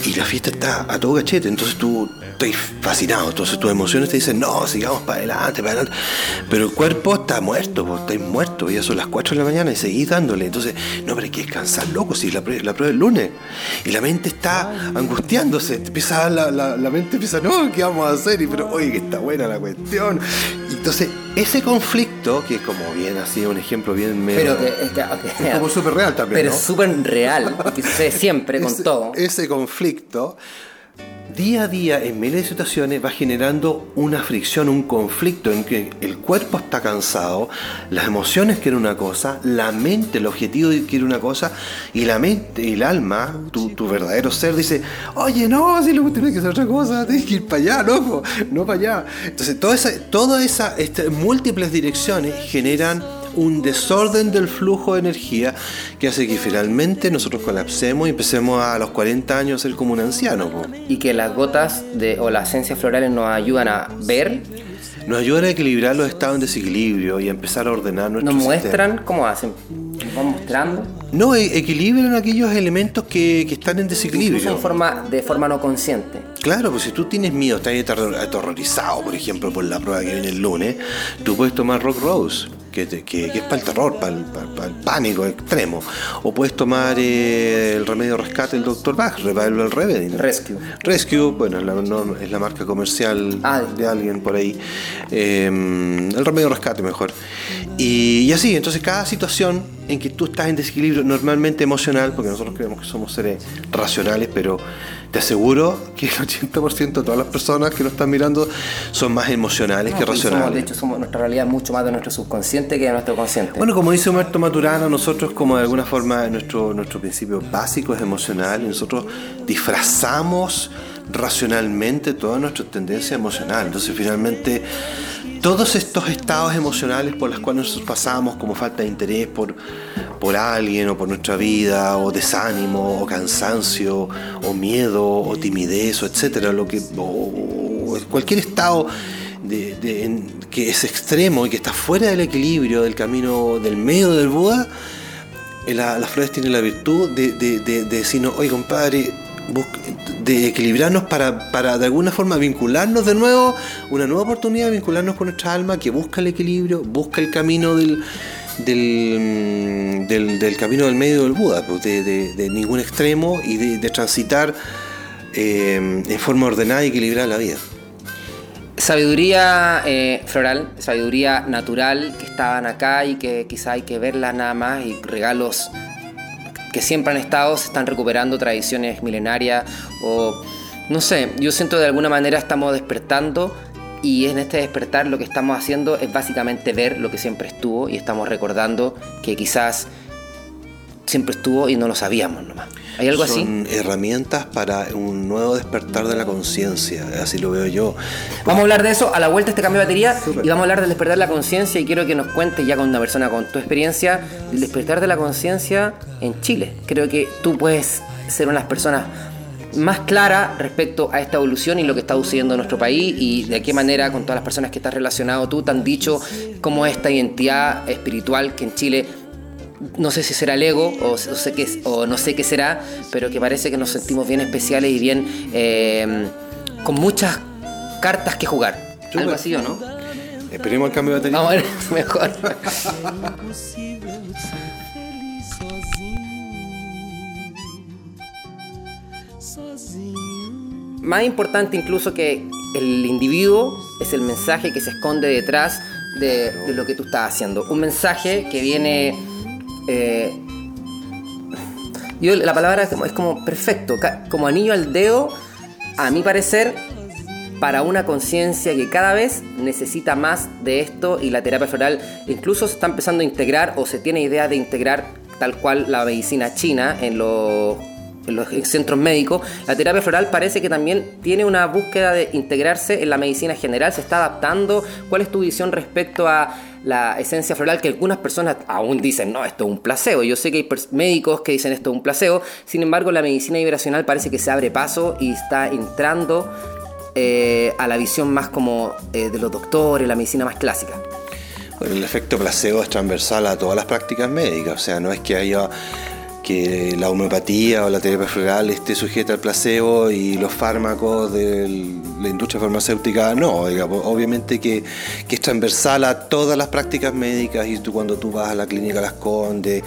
y la fiesta está a todo cachete, entonces tú estás fascinado, entonces tus emociones te dicen, no, sigamos para adelante, para adelante, pero el cuerpo está muerto, vos estáis muerto, ya son las 4 de la mañana y seguís dándole, entonces, no, pero hay que descansar, loco, si la, la prueba es el lunes, y la mente está angustiándose, empieza la, la, la, mente empieza, no, ¿qué vamos a hacer? Y pero, oye, que está buena la cuestión, entonces, ese conflicto, que es como bien así, un ejemplo bien medio, Pero que, es como súper real también. Pero es súper real, que sucede siempre con todo. Ese conflicto día a día en miles de situaciones va generando una fricción, un conflicto en que el cuerpo está cansado, las emociones quieren una cosa, la mente, el objetivo quiere una cosa y la mente el alma, tu, tu verdadero ser dice, oye, no, si lo tienes que hacer otra cosa, tienes que ir para allá, loco, no para allá. Entonces, toda esa, toda esa este, múltiples direcciones generan un desorden del flujo de energía que hace que finalmente nosotros colapsemos y empecemos a, los 40 años a ser como un anciano. Y que las gotas de, o las esencias florales nos ayudan a ver. Nos ayudan a equilibrar los estados en desequilibrio y a empezar a ordenar nuestro ¿Nos muestran cómo hacen? ¿Nos van mostrando? No, e, equilibran aquellos elementos que, que están en desequilibrio. En forma, de forma no consciente. Claro, pues si tú tienes miedo, estás aterrorizado, por ejemplo, por la prueba que viene el lunes, tú puedes tomar Rock Rose que, es para el terror, para el, pánico extremo. O puedes tomar eh, el remedio rescate del Dr. Bach, Revival Remedy. Rescue. Rescue, bueno, es la, marca comercial ah. de alguien por ahí. Em, el remedio rescate mejor. Y, y así, entonces cada situación en que tú estás en desequilibrio normalmente emocional, porque nosotros creemos que somos seres racionales, pero te aseguro que el 80% de todas las personas que nos están mirando son más emocionales que racionales. de hecho, somos, nuestra realidad mucho más de nuestro subconsciente que de nuestro consciente. Bueno, como dice Humberto Maturana, nosotros como de alguna forma nuestro, nuestro principio básico es emocional y nosotros disfrazamos racionalmente toda nuestra tendencia emocional. Entonces finalmente todos estos estados emocionales por los cuales nosotros pasamos, como falta de interés por, por alguien o por nuestra vida, o desánimo, o cansancio, o miedo, o timidez, o etcétera, lo que, cualquier estado de, que es extremo y que está fuera del equilibrio del camino del medio del Buda, eh, las flores tienen la virtud de, de decirnos, oye compadre, de equilibrarnos para, para, de alguna forma vincularnos de nuevo, una nueva oportunidad vincularnos con nuestra alma que busca el equilibrio, busca el camino del, del, mm, del, camino del medio del Buda, pues, de, ningún extremo y de, transitar eh, en forma ordenada y equilibrada la vida. Sabiduría eh, floral, sabiduría natural que estaban acá y que quizá hay que verla nada más y regalos que siempre han estado, se están recuperando tradiciones milenarias o no sé, yo siento de alguna manera estamos despertando y en este despertar lo que estamos haciendo es básicamente ver lo que siempre estuvo y estamos recordando que quizás siempre estuvo y no lo sabíamos nomás. ¿Hay algo así? Son herramientas para un nuevo despertar de la conciencia, así lo veo yo. Vamos a hablar de eso a la vuelta de este cambio de batería y vamos a hablar del despertar de la conciencia y quiero que nos cuentes ya con una persona con tu experiencia del despertar de la conciencia en Chile. Creo que tú puedes ser una de las personas más clara respecto a esta evolución y lo que está sucediendo en nuestro país y de qué manera con todas las personas que estás relacionado tú te han dicho cómo esta identidad espiritual que en Chile no sé si será el ego o, sé qué, o no sé qué será, pero que parece que nos sentimos bien especiales y bien eh, con muchas cartas que jugar. Algo así o no? Esperemos el cambio de batería. Vamos a ver, mejor. Más importante incluso que el individuo es el mensaje que se esconde detrás de, lo que tú estás haciendo. Un mensaje que viene eh, yo, la palabra es como, perfecto, como anillo al dedo, a mi parecer, para una conciencia que cada vez necesita más de esto y la terapia floral incluso se está empezando a integrar o se tiene idea de integrar tal cual la medicina china en los en los centros médicos, la terapia floral parece que también tiene una búsqueda de integrarse en la medicina general, se está adaptando. ¿Cuál es tu visión respecto a la esencia floral que algunas personas aún dicen, no, esto es un placebo? Yo sé que hay médicos que dicen esto es un placebo, sin embargo la medicina vibracional parece que se abre paso y está entrando eh, a la visión más como eh, de los doctores, la medicina más clásica. el efecto placebo es transversal a todas las prácticas médicas, o sea, no es que haya que la homeopatía o la terapia floral esté sujeta al placebo y los fármacos de la industria farmacéutica no. obviamente que, es transversal a todas las prácticas médicas y tú cuando tú vas a la clínica Las Condes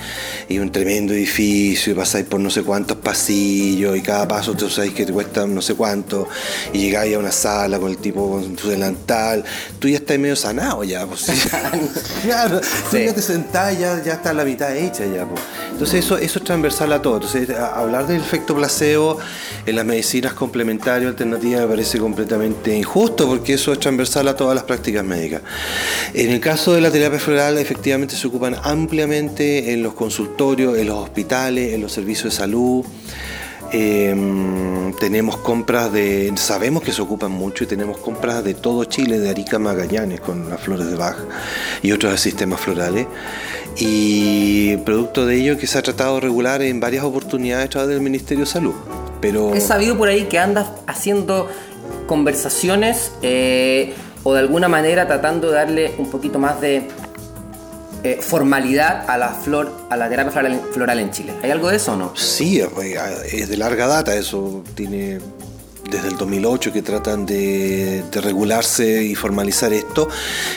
y un tremendo edificio y pasáis por no sé cuántos pasillos y cada paso tú sabes que te cuesta no sé cuánto y llegáis a una sala con el tipo con su delantal, tú ya estás medio sanado ya. Pues, claro, tú ya te sentás ya, ya está la mitad hecha ya. Pues. Entonces eso, eso es transversal a todo. Hablar del efecto placebo en las medicinas complementarias alternativas me parece completamente injusto porque eso es transversal a todas las prácticas médicas. En el caso de la terapia floral efectivamente se ocupan ampliamente en los consultorios, en los hospitales, en los servicios de salud. Em, tenemos compras de, sabemos que se ocupan mucho y tenemos compras de todo Chile, de Arica Magallanes con las flores de Bach y otros sistemas florales. Y producto de ello que se ha tratado de regular en varias oportunidades a través del Ministerio de Salud. Pero... He sabido por ahí que andas haciendo conversaciones eh, o de alguna manera tratando de darle un poquito más de eh, formalidad a la flor, a la terapia floral, en Chile. ¿Hay algo de eso o no? Sí, es de larga data, eso tiene desde el 2008 que tratan de, regularse y formalizar esto.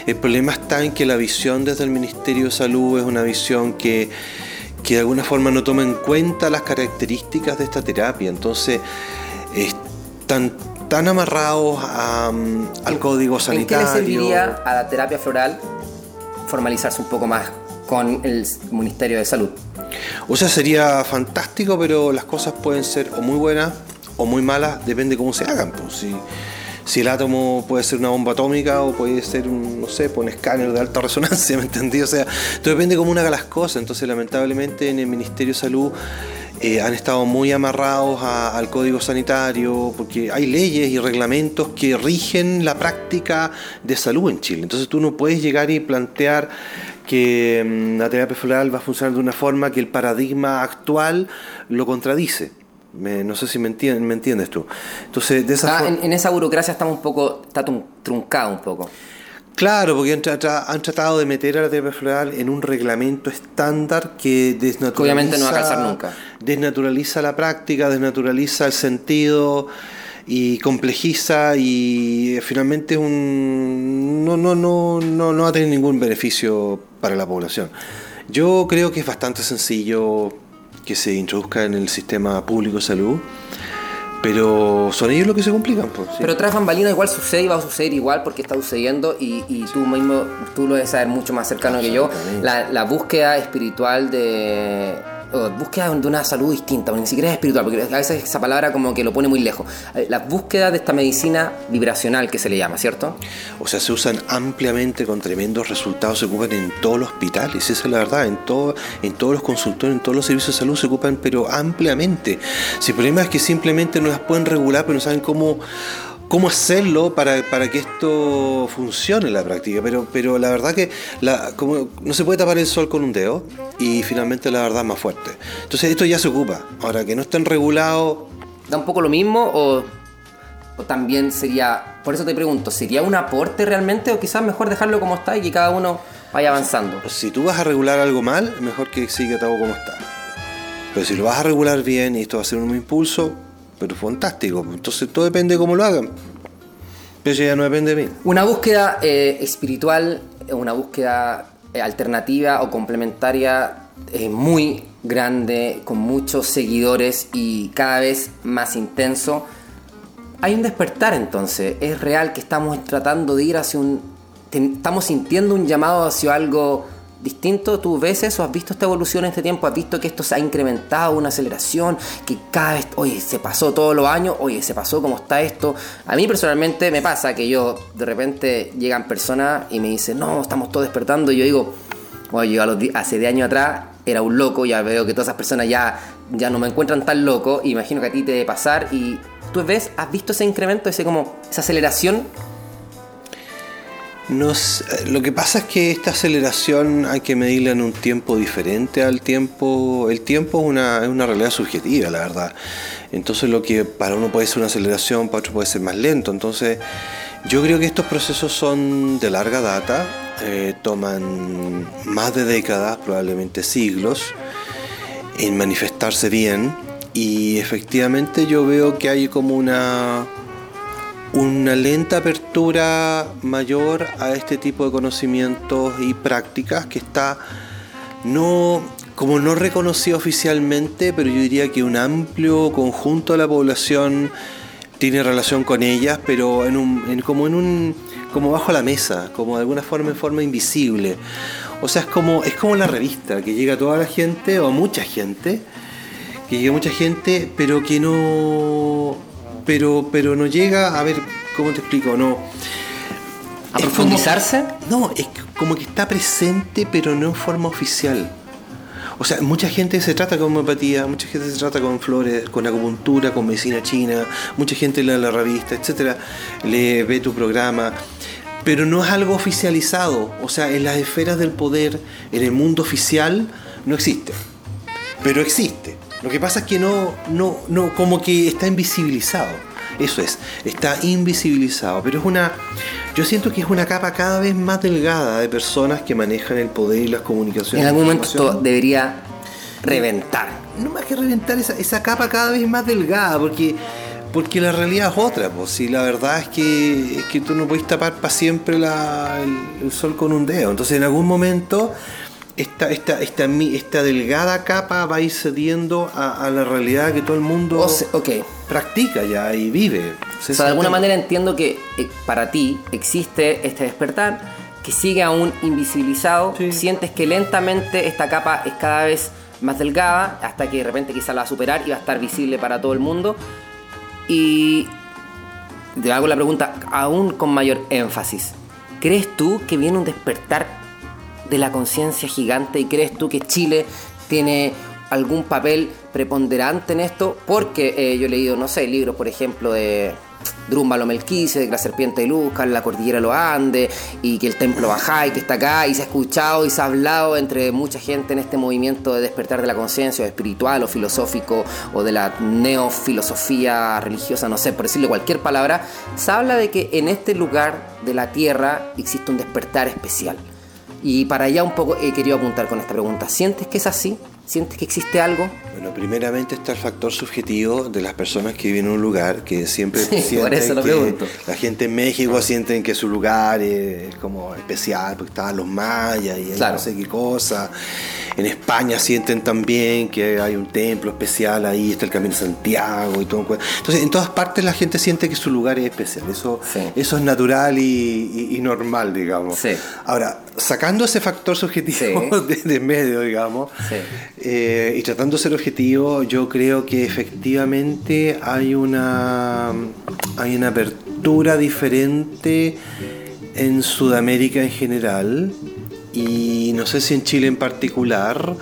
El problema está en que la visión desde el Ministerio de Salud es una visión que, que de alguna forma no toma en cuenta las características de esta terapia. Entonces, están tan amarrados al código sanitario. ¿En qué le serviría a la terapia floral formalizarse un poco más con el Ministerio de Salud. O sea, sería fantástico, pero las cosas pueden ser o muy buenas o muy malas, depende cómo se hagan. Pues. Si, si el átomo puede ser una bomba atómica o puede ser un, no sé, un escáner de alta resonancia, ¿me entendí? O sea, todo depende cómo uno haga las cosas. Entonces, lamentablemente, en el Ministerio de Salud eh, han estado muy amarrados al código sanitario, porque hay leyes y reglamentos que rigen la práctica de salud en Chile. Entonces tú no puedes llegar y plantear que mm, la terapia floral va a funcionar de una forma que el paradigma actual lo contradice. No sé si me, me entiendes tú. Entonces, de esa ah, en, esa burocracia estamos un poco, está truncado un poco. Claro, porque han, tratado de meter a la terapia floral en un reglamento estándar que desnaturaliza. Obviamente no va a calzar nunca. Desnaturaliza la práctica, desnaturaliza el sentido y complejiza y finalmente un, no, no, no, no, no va a tener ningún beneficio para la población. Yo creo que es bastante sencillo que se introduzca en el sistema público de salud pero son ellos los que se complican. Pues, Pero tras bambalinas igual sucede y va a suceder igual porque está sucediendo y, y tú mismo, tú lo debes saber mucho más cercano que yo, la, la búsqueda espiritual de búsqueda de una salud distinta, ni siquiera es espiritual, porque a veces esa palabra como que lo pone muy lejos. Eh, la búsqueda de esta medicina vibracional que se le llama, ¿cierto? O sea, se usan ampliamente con tremendos resultados, se ocupan en todos los hospitales, esa es la verdad, en, todo, en todos los consultorios, en todos los servicios de salud se ocupan, pero ampliamente. Si el problema es que simplemente no las pueden regular, pero no saben cómo cómo hacerlo para, para, que esto funcione en la práctica. Pero, pero la verdad que la, como, no se puede tapar el sol con un dedo y finalmente la verdad es más fuerte. Entonces esto ya se ocupa. Ahora que no estén regulados... ¿Da un poco lo mismo o, o también sería, por eso te pregunto, ¿sería un aporte realmente o quizás mejor dejarlo como está y que cada uno vaya avanzando? Si tú vas a regular algo mal, mejor que siga todo como está. Pero si lo vas a regular bien y esto va a ser un impulso, pero fantástico. Entonces todo depende de cómo lo hagan. Pero ya no depende de mí. Una búsqueda eh, espiritual, una búsqueda eh, alternativa o complementaria eh, muy grande, con muchos seguidores y cada vez más intenso. Hay un despertar entonces, es real que estamos tratando de ir hacia un... Estamos sintiendo un llamado hacia algo distinto? ¿Tú ves eso? ¿Has visto esta evolución en este tiempo? ¿Has visto que esto se ha incrementado, una aceleración? Que cada vez, oye, se pasó todos los años, oye, se pasó, ¿cómo está esto? A mí personalmente me pasa que yo, de repente, llegan personas y me dicen, no, estamos todos despertando, y yo digo, oye, yo hace de años atrás era un loco, ya veo que todas esas personas ya, ya no me encuentran tan loco, imagino que a ti te debe pasar, y tú ves, ¿has visto ese incremento, ese como, esa aceleración lo que pasa es que esta aceleración hay que medirla en un tiempo diferente al tiempo. El tiempo es una, es una realidad subjetiva, la verdad. Entonces lo que para uno puede ser una aceleración, para otro puede ser más lento. Entonces yo creo que estos procesos son de larga data, eh, toman más de décadas, probablemente siglos. en manifestarse bien y efectivamente yo veo que hay como una una lenta apertura mayor a este tipo de conocimientos y prácticas que está no como no reconocido oficialmente, pero yo diría que un amplio conjunto de la población tiene relación con ellas, pero en un, como en un como bajo la mesa, como de alguna forma en forma invisible. O sea, es como es como la revista que llega a toda la gente o a mucha gente, que llega a mucha gente, pero que no pero, pero no llega, a ver, ¿cómo te explico? No. ¿A profundizarse? no, es como que está presente, pero no en forma oficial. O sea, mucha gente se trata con homeopatía, mucha gente se trata con flores, con acupuntura, con medicina china, mucha gente lee la revista, etcétera, lee, ve tu programa, pero no es algo oficializado. O sea, en las esferas del poder, en el mundo oficial, no existe. Pero existe. Lo que pasa es que no, no, no, como que está invisibilizado. Eso es, está invisibilizado. Pero es una. Yo siento que es una capa cada vez más delgada de personas que manejan el poder y las comunicaciones. En algún momento esto debería reventar. No más que reventar esa, esa capa cada vez más delgada, porque porque la realidad es otra, pues si la verdad es que, es que tú no puedes tapar para siempre la, el, sol con un dedo. Entonces en algún momento esta, esta, esta, esta delgada capa va a ir cediendo a, la realidad que todo el mundo practica ya y vive. O sea, de alguna manera entiendo que eh, para ti existe este despertar que sigue aún invisibilizado, sientes que lentamente esta capa es cada vez más delgada hasta que de repente quizá la va a superar y va a estar visible para todo el mundo. Y te hago la pregunta aún con mayor énfasis. ¿Crees tú que viene un despertar de la conciencia gigante y crees tú que Chile tiene algún papel preponderante en esto? Porque eh, yo he leído, no sé, libros, por ejemplo, de Drúmbalo Melquise, de la serpiente de Lucas, la cordillera de los Andes, y que el templo y que está acá, y se ha escuchado y se ha hablado entre mucha gente en este movimiento de despertar de la conciencia, espiritual o filosófico, o de la neofilosofía religiosa, no sé, por decirle cualquier palabra, se habla de que en este lugar de la tierra existe un despertar especial. Y para allá un poco he querido apuntar con esta pregunta. ¿Sientes que es así? ¿Sientes que existe algo? Bueno, primeramente está el factor subjetivo de las personas que viven en un lugar que siempre sí, sienten que la gente en México sienten que su lugar es como especial porque estaban los mayas y no sé qué cosa. En España sienten también que hay un templo especial ahí, está el Camino de Santiago y todo. Entonces, en todas partes la gente siente que su lugar es especial. Eso, eso es natural y, normal, digamos. Ahora, sacando ese factor subjetivo de, medio, digamos, eh, y tratando de ser objetivo, yo creo que efectivamente hay una, hay una apertura diferente en Sudamérica en general y no sé si en Chile en particular,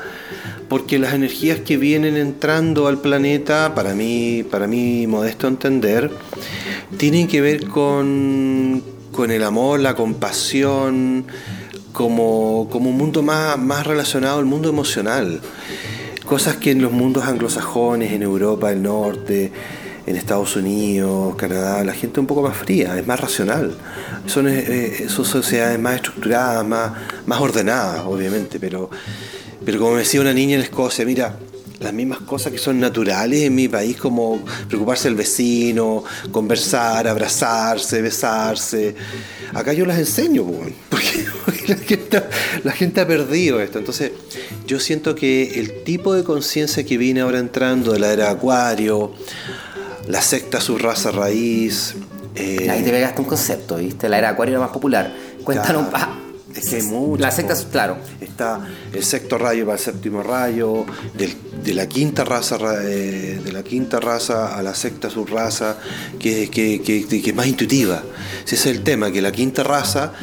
porque las energías que vienen entrando al planeta, para mí, para mí modesto entender, tienen que ver con, con el amor, la compasión, como, como un mundo más, más relacionado al mundo emocional. Cosas que en los mundos anglosajones, en Europa del Norte, en Estados Unidos, Canadá, la gente es un poco más fría, es más racional. Son, eh, eh, sociedades más estructuradas, más, ordenadas, obviamente, pero, pero como decía una niña en Escocia, mira, las mismas cosas que son naturales en mi país, como preocuparse del vecino, conversar, abrazarse, besarse. Acá yo las enseño, porque, la, gente, la, gente, ha perdido esto. Entonces, yo siento que el tipo de conciencia que viene ahora entrando de la era Acuario, la secta subraza raíz. Eh, Ahí te pegaste un concepto, ¿viste? La era Acuario era más popular. Cuéntanos. Ah, es que hay muchas. La secta, claro. Está el sexto rayo para el séptimo rayo, de la quinta raza eh, de la quinta raza a la sexta subraza, que, que, que, que es más intuitiva. Ese es el tema, que la quinta raza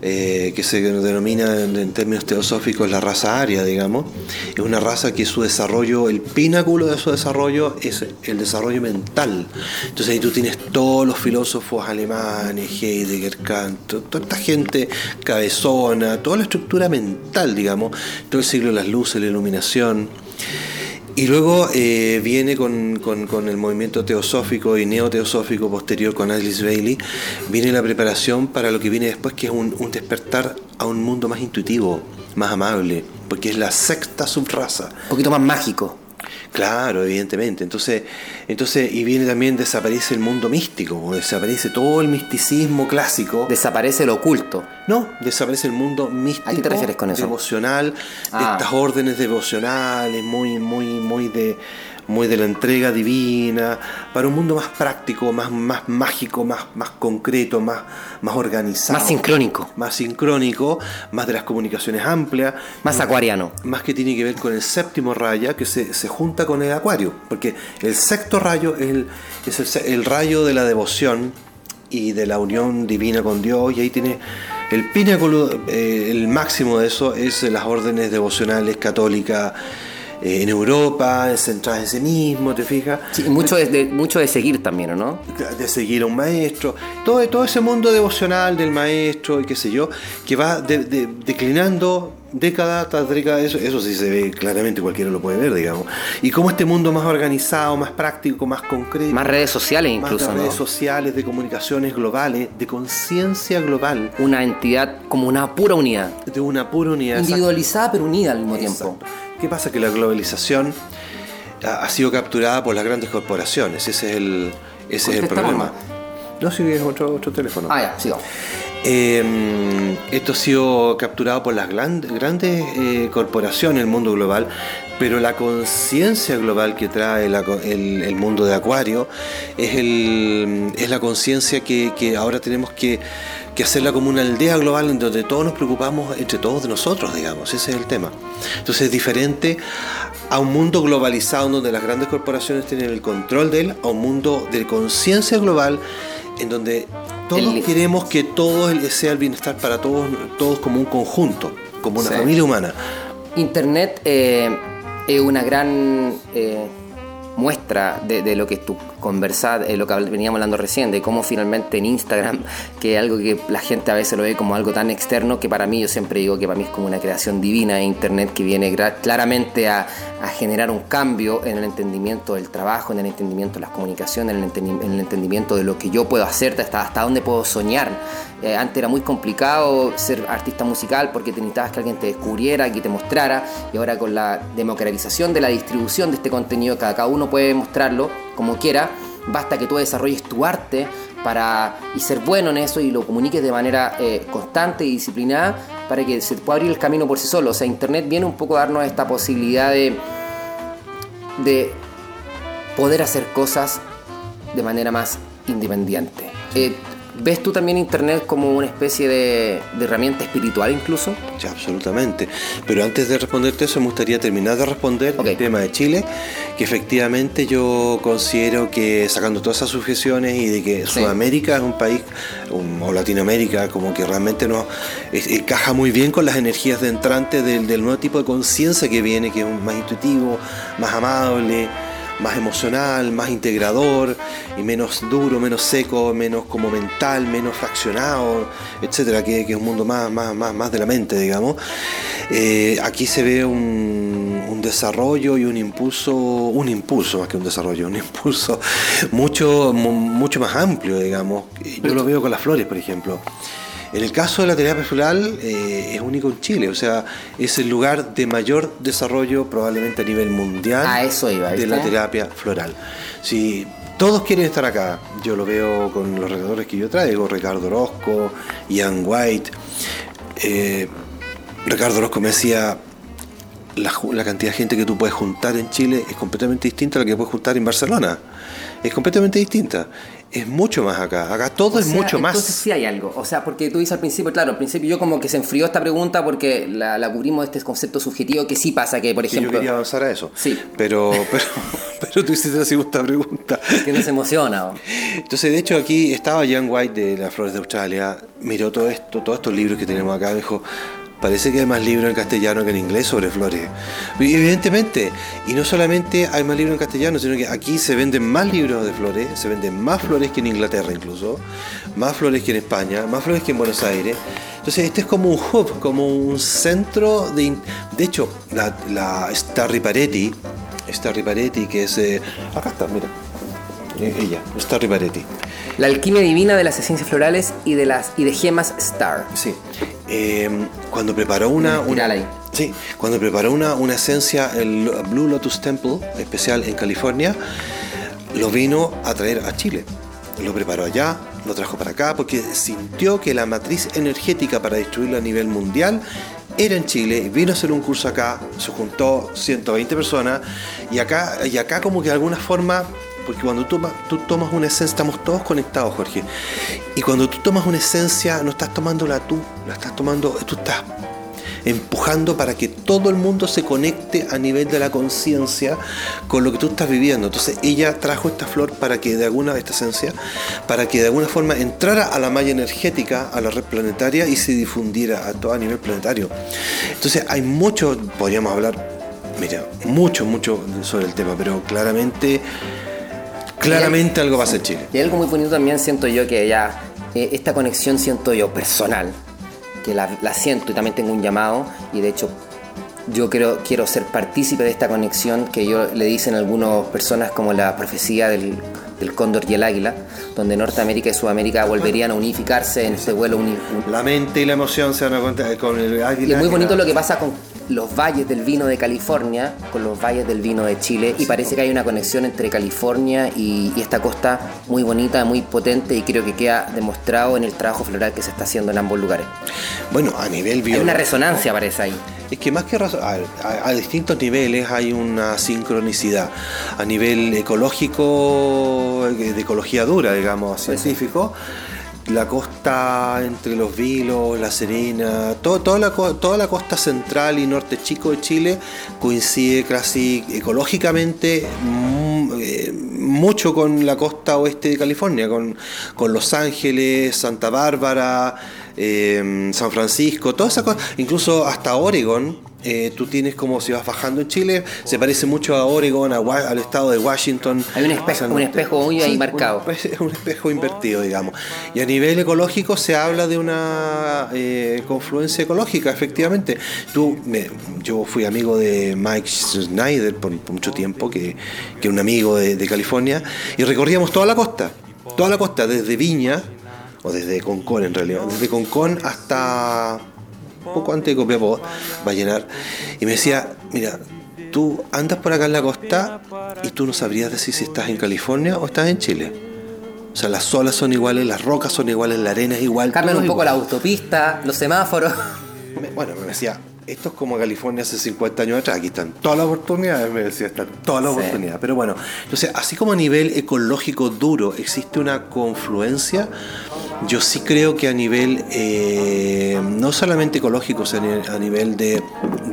eh, que se denomina en, términos teosóficos la raza aria, digamos, es una raza que su desarrollo, el pináculo de su desarrollo es el desarrollo mental. Entonces ahí tú tienes todos los filósofos alemanes, Heidegger, Kant, toda esta gente cabezona, toda la estructura mental, digamos, todo el siglo de las luces, la iluminación. Y luego eh, viene con, el movimiento teosófico y neoteosófico posterior con Alice Bailey, viene la preparación para lo que viene después, que es un, despertar a un mundo más intuitivo, más amable, porque es la sexta subraza. Un poquito más mágico. Claro, evidentemente. Entonces, entonces, y viene también desaparece el mundo místico, desaparece todo el misticismo clásico. Desaparece lo oculto. No, desaparece el mundo místico. ¿A qué te refieres con eso? Devocional, Ah. estas órdenes devocionales, muy, muy, muy de muy de la entrega divina, para un mundo más práctico, más, más mágico, más, más concreto, más, más organizado. Más sincrónico. Más sincrónico, más de las comunicaciones amplias. Más acuariano. Más que tiene que ver con el séptimo raya que se, se junta con el acuario, porque el sexto rayo es, el, es el, rayo de la devoción y de la unión divina con Dios, y ahí tiene el pináculo, eh, el máximo de eso es las órdenes devocionales católicas eh, en Europa, centradas en sí mismo, ¿te fijas? Sí, mucho de, de- mucho de seguir también, ¿o no? de seguir a un maestro, todo, todo ese mundo devocional del maestro y qué sé yo, que va de- de- declinando década tras década, eso, eso sí se ve claramente, cualquiera lo puede ver, digamos. Y cómo este mundo más organizado, más práctico, más concreto, Más redes sociales más incluso, ¿no? redes sociales, de comunicaciones globales, de conciencia global, Una entidad como una pura unidad. de una pura unidad. Individualizada pero unida al mismo Exacto. tiempo. ¿Qué pasa? Que la globalización ha, sido capturada por las grandes corporaciones, ese es el, ese es el problema. No, si es otro, otro teléfono. Ah, ya, sigamos. Eh, esto ha sido capturado por las gran- grandes eh, corporaciones, el mundo global, pero la conciencia global que trae co- el, el mundo de Acuario es, el, es la conciencia que, que ahora tenemos que, que hacerla como una aldea global en donde todos nos preocupamos entre todos de nosotros, digamos, ese es el tema. Entonces es diferente a un mundo globalizado en donde las grandes corporaciones tienen el control de él, a un mundo de conciencia global en donde todos El- queremos que todo el- sea el bienestar para todos, todos como un conjunto, como una Sí. familia humana. Internet eh, es una gran eh, muestra de, de lo que tú conversás, eh, lo que veníamos hablando recién, de cómo finalmente en Instagram, que algo que la gente a veces lo ve como algo tan externo, que para mí yo siempre digo que para mí es como una creación divina de Internet que viene claramente a, generar un cambio en el entendimiento del trabajo, en el entendimiento de las comunicaciones, en el, entendi- en el entendimiento de lo que yo puedo hacer, hasta, hasta dónde puedo soñar. Eh, antes era muy complicado ser artista musical porque te necesitabas que alguien te descubriera, que te mostrara, y ahora con la democratización de la distribución de este contenido, cada, cada uno puede mostrarlo como quiera, basta que tú desarrolles tu arte para, y ser bueno en eso y lo comuniques de manera eh, constante y disciplinada para que se pueda abrir el camino por sí solo. O sea, Internet viene un poco a darnos esta posibilidad de, de poder hacer cosas de manera más independiente. Eh, ¿Ves tú también Internet como una especie de, de herramienta espiritual incluso? Sí, absolutamente. Pero antes de responderte eso, me gustaría terminar de responder Ok. el tema de Chile, que efectivamente yo considero que sacando todas esas sujeciones y de que Sí. Sudamérica es un país, un- o Latinoamérica, como que realmente nos encaja muy bien con las energías de entrante del, del nuevo tipo de conciencia que viene, que es un- más intuitivo, más amable más emocional, más integrador y menos duro, menos seco, menos como mental, menos fraccionado, etcétera, que, es un mundo más, más, más, más de la mente, digamos. Eh, aquí se ve un, un desarrollo y un impulso, un impulso más que un desarrollo, un impulso mucho, mu- mucho más amplio, digamos. Yo lo veo con las flores, por ejemplo. En el caso de la terapia floral eh, es único en Chile, o sea, es el lugar de mayor desarrollo probablemente a nivel mundial A eso iba, de la terapia floral. Si todos quieren estar acá, yo lo veo con los redactores que yo traigo, Ricardo Orozco, Ian White. eh, Ricardo Orozco me decía, la cantidad de gente que tú puedes juntar en Chile es completamente distinta a la que puedes juntar en Barcelona. Es completamente distinta. Es mucho más acá. Acá todo O es sea, mucho más. Entonces sí hay algo. O sea, porque tú dices al principio, claro, al principio yo como que se enfrió esta pregunta porque la, la cubrimos de este concepto subjetivo que sí pasa, que por que yo ejemplo, quería avanzar a eso. Sí. Pero, pero, pero tú hiciste la segunda pregunta. que no se emociona. o- Entonces, de hecho, aquí estaba Jan White de Las Flores de Australia, miró todo esto, todos estos libros que tenemos acá, dijo, parece que hay más libros en castellano que en inglés sobre flores. Y evidentemente, y no solamente hay más libros en castellano, sino que aquí se venden más libros de flores, se venden más flores que en Inglaterra incluso, más flores que en España, más flores que en Buenos Aires. Entonces, este es como un hub, como un centro de... De hecho, la, la Starry Paretti, Starry Paretti, que es... eh, acá está, mira. Eh, Ella, Starry Paretti. La alquimia divina de las esencias florales y de las y de gemas Star. Sí. Eh, cuando preparó una, una ahí. sí, cuando preparó una, una esencia, el Blue Lotus Temple especial en California, lo vino a traer a Chile. Lo preparó allá, lo trajo para acá, porque sintió que la matriz energética para distribuirlo a nivel mundial era en Chile, vino a hacer un curso acá, se juntó 120 personas, y acá, y acá como que de alguna forma, porque cuando tú, tomas- una esencia, estamos todos conectados, Jorge, y cuando tú tomas una esencia, no estás tomándola tú, la estás tomando, tú estás empujando para que todo el mundo se conecte a nivel de la conciencia con lo que tú estás viviendo. Entonces ella trajo esta flor para que de alguna esta esencia, para que de alguna forma entrara a la malla energética, a la red planetaria y se difundiera a todo a nivel planetario. Entonces hay mucho, podríamos hablar, mira, mucho, mucho sobre el tema, pero claramente, claramente algo pasa en Chile. Y algo muy bonito también siento yo que ya eh, esta conexión siento yo personal, que la, la siento y también tengo un llamado y de hecho yo quiero, quiero ser partícipe de esta conexión que yo le dicen algunas personas como la profecía del, del cóndor y el águila, donde Norteamérica y Sudamérica volverían a unificarse en este vuelo uni- La mente y la emoción se van a contar con el águila. y es muy bonito lo que pasa con los valles del vino de California, con los valles del vino de Chile, y parece que hay una conexión entre California y, y esta costa muy bonita, muy potente, y creo que queda demostrado en el trabajo floral que se está haciendo en ambos lugares. Bueno, a nivel Hay una biológico. resonancia, parece ahí. Es que más que a, a- a distintos niveles hay una sincronicidad. A nivel ecológico, eh, de ecología dura, digamos, científico, la costa entre los Vilos, La Serena, todo- toda, la, toda la costa central y norte chico de Chile coincide casi ecológicamente mm, eh, mucho con la costa oeste de California, con, con Los Ángeles, Santa Bárbara, eh, San Francisco, todas esas cosas, incluso hasta Oregon. Eh, tú tienes como si vas bajando en Chile, se parece mucho a Oregon, a al estado de Washington. Hay un espejo- un espejo muy ahí marcado. Un, un espejo invertido, digamos. Y a nivel ecológico se habla de una eh, confluencia ecológica, efectivamente. Tú, me- yo fui amigo de Mike Schneider por, por mucho tiempo, que que es un amigo de, de California, y recorríamos toda la costa, toda la costa, desde Viña, o desde Concón en realidad, desde Concón hasta poco antes de Copiapó, Vallenar, y me decía, mira, tú andas por acá en la costa y tú no sabrías decir si estás en California o estás en Chile. O sea, las olas son iguales, las rocas son iguales, la arena es igual. Cambian un poco la igual. autopista, los semáforos. Me- Bueno, me decía, esto es como California hace 50 años atrás, aquí están todas las oportunidades, me decía, están todas las Sí. oportunidades. Pero bueno, entonces, así como a nivel ecológico duro existe una confluencia, yo sí creo que a nivel, eh, no solamente ecológico, sino a nivel de,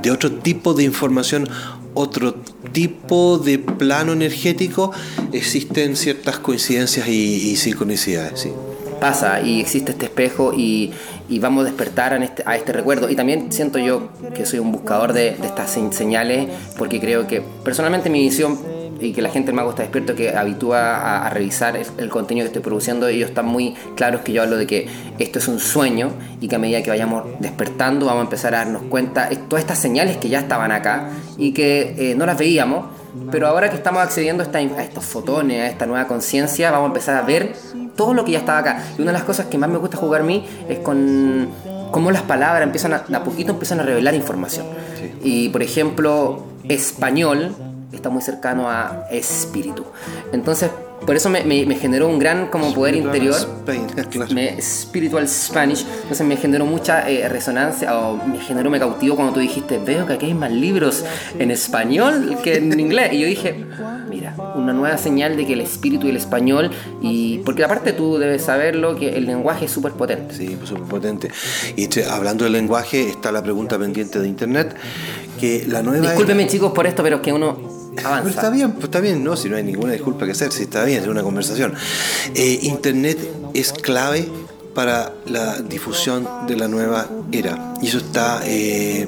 de otro tipo de información, otro tipo de plano energético, existen ciertas coincidencias y, y sincronicidades, sí. pasa y existe este espejo y, y vamos a despertar a este, a este recuerdo. Y también siento yo que soy un buscador de, de estas se- señales porque creo que personalmente mi visión y que la gente del mago está despierto que habitúa a, a revisar el, el contenido que estoy produciendo ellos están muy claros que yo hablo de que esto es un sueño y que a medida que vayamos despertando vamos a empezar a darnos cuenta de todas estas señales que ya estaban acá y que eh, no las veíamos pero ahora que estamos accediendo a, esta- a estos fotones, a esta nueva conciencia, vamos a empezar a ver todo lo que ya estaba acá. Y una de las cosas que más me gusta jugar a mí es con cómo las palabras empiezan a, a poquito empiezan a revelar información. Y por ejemplo, español está muy cercano a espíritu. Entonces, por eso me, me- me generó un gran como poder interior Spain, claro. me, Spiritual Spanish, entonces me generó mucha eh, resonancia o me generó, me cautivó cuando tú dijiste, veo que aquí hay más libros en español que en inglés. Y yo dije, mira, una nueva señal de que el espíritu y el español, y porque aparte tú debes saberlo, que el lenguaje es súper potente. Sí, pues súper potente. Y entre- hablando del lenguaje, está la pregunta pendiente de internet, que la nueva... Discúlpeme chicos por esto, pero es que uno Pero está bien, pues está bien, no, si no hay ninguna disculpa que hacer, si está bien, es una conversación. Eh, internet es clave para la difusión de la nueva era. Y eso está, eh,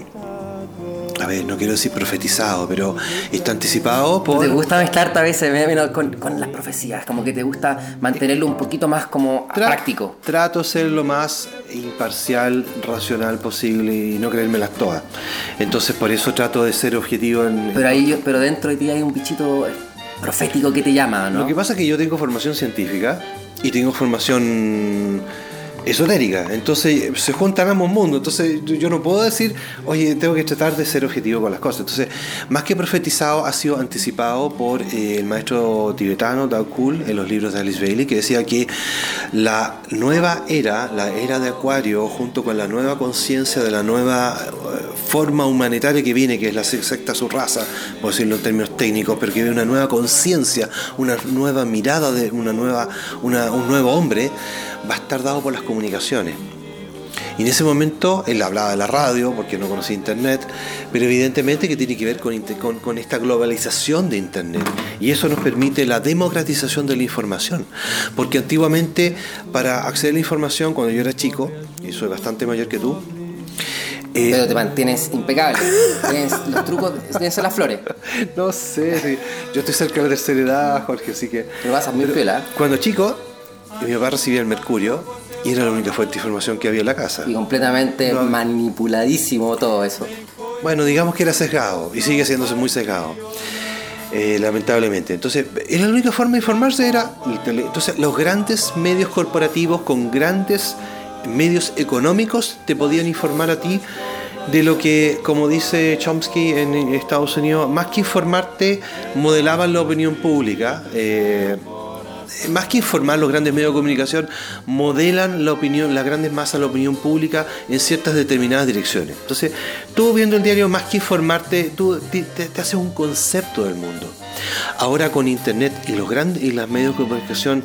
a ver, no quiero decir profetizado, pero está anticipado por... ¿Te gusta mezclarte a veces menos con, con las profecías? Como que te gusta mantenerlo un poquito más como Tra- práctico. Trato de ser lo más imparcial, racional posible y no creérmelas todas. Entonces por eso trato de ser objetivo en... Pero ahí yo- pero dentro de ti hay un bichito profético que te llama, ¿no? Lo que pasa es que yo tengo formación científica y tengo formación esotérica. Entonces se juntan ambos mundos. Entonces yo no puedo decir, oye, tengo que tratar de ser objetivo con las cosas. Entonces, más que profetizado, ha sido anticipado por eh, el maestro tibetano Dao Kul en los libros de Alice Bailey, que decía que la nueva era, la era de Acuario, junto con la nueva conciencia de la nueva eh, forma humanitaria que viene, que es la secta su raza, por decirlo en términos técnicos, pero que viene una nueva conciencia, una nueva mirada de una nueva, un nuevo hombre, va a estar dado por las comunicaciones. Y en ese momento él hablaba de la radio, porque no conocía Internet, pero evidentemente que tiene que ver con, con, con, esta globalización de Internet. Y eso nos permite la democratización de la información. Porque antiguamente, para acceder a la información, cuando yo era chico, y soy bastante mayor que tú, eh, pero te mantienes impecable. tienes los trucos, tienes las flores. No sé, sí. yo estoy cerca de la tercera edad, Jorge, así que. Pero vas a muy piola. Cuando chico, mi papá recibía el mercurio y era la única fuente de información que había en la casa. Y completamente manipuladísimo todo eso. Bueno, digamos que era sesgado y sigue siéndose muy sesgado. Eh, lamentablemente. Entonces, era la única forma de informarse era entonces los grandes medios corporativos con grandes medios económicos te podían informar a ti de lo que, como dice Chomsky en Estados Unidos, más que informarte, modelaban la opinión pública. Eh, más que informar los grandes medios de comunicación, modelan la opinión, las grandes masas, la opinión pública en ciertas determinadas direcciones. Entonces, tú viendo el diario, más que informarte, tú te, te haces un concepto del mundo. Ahora con Internet y los grandes y los medios de comunicación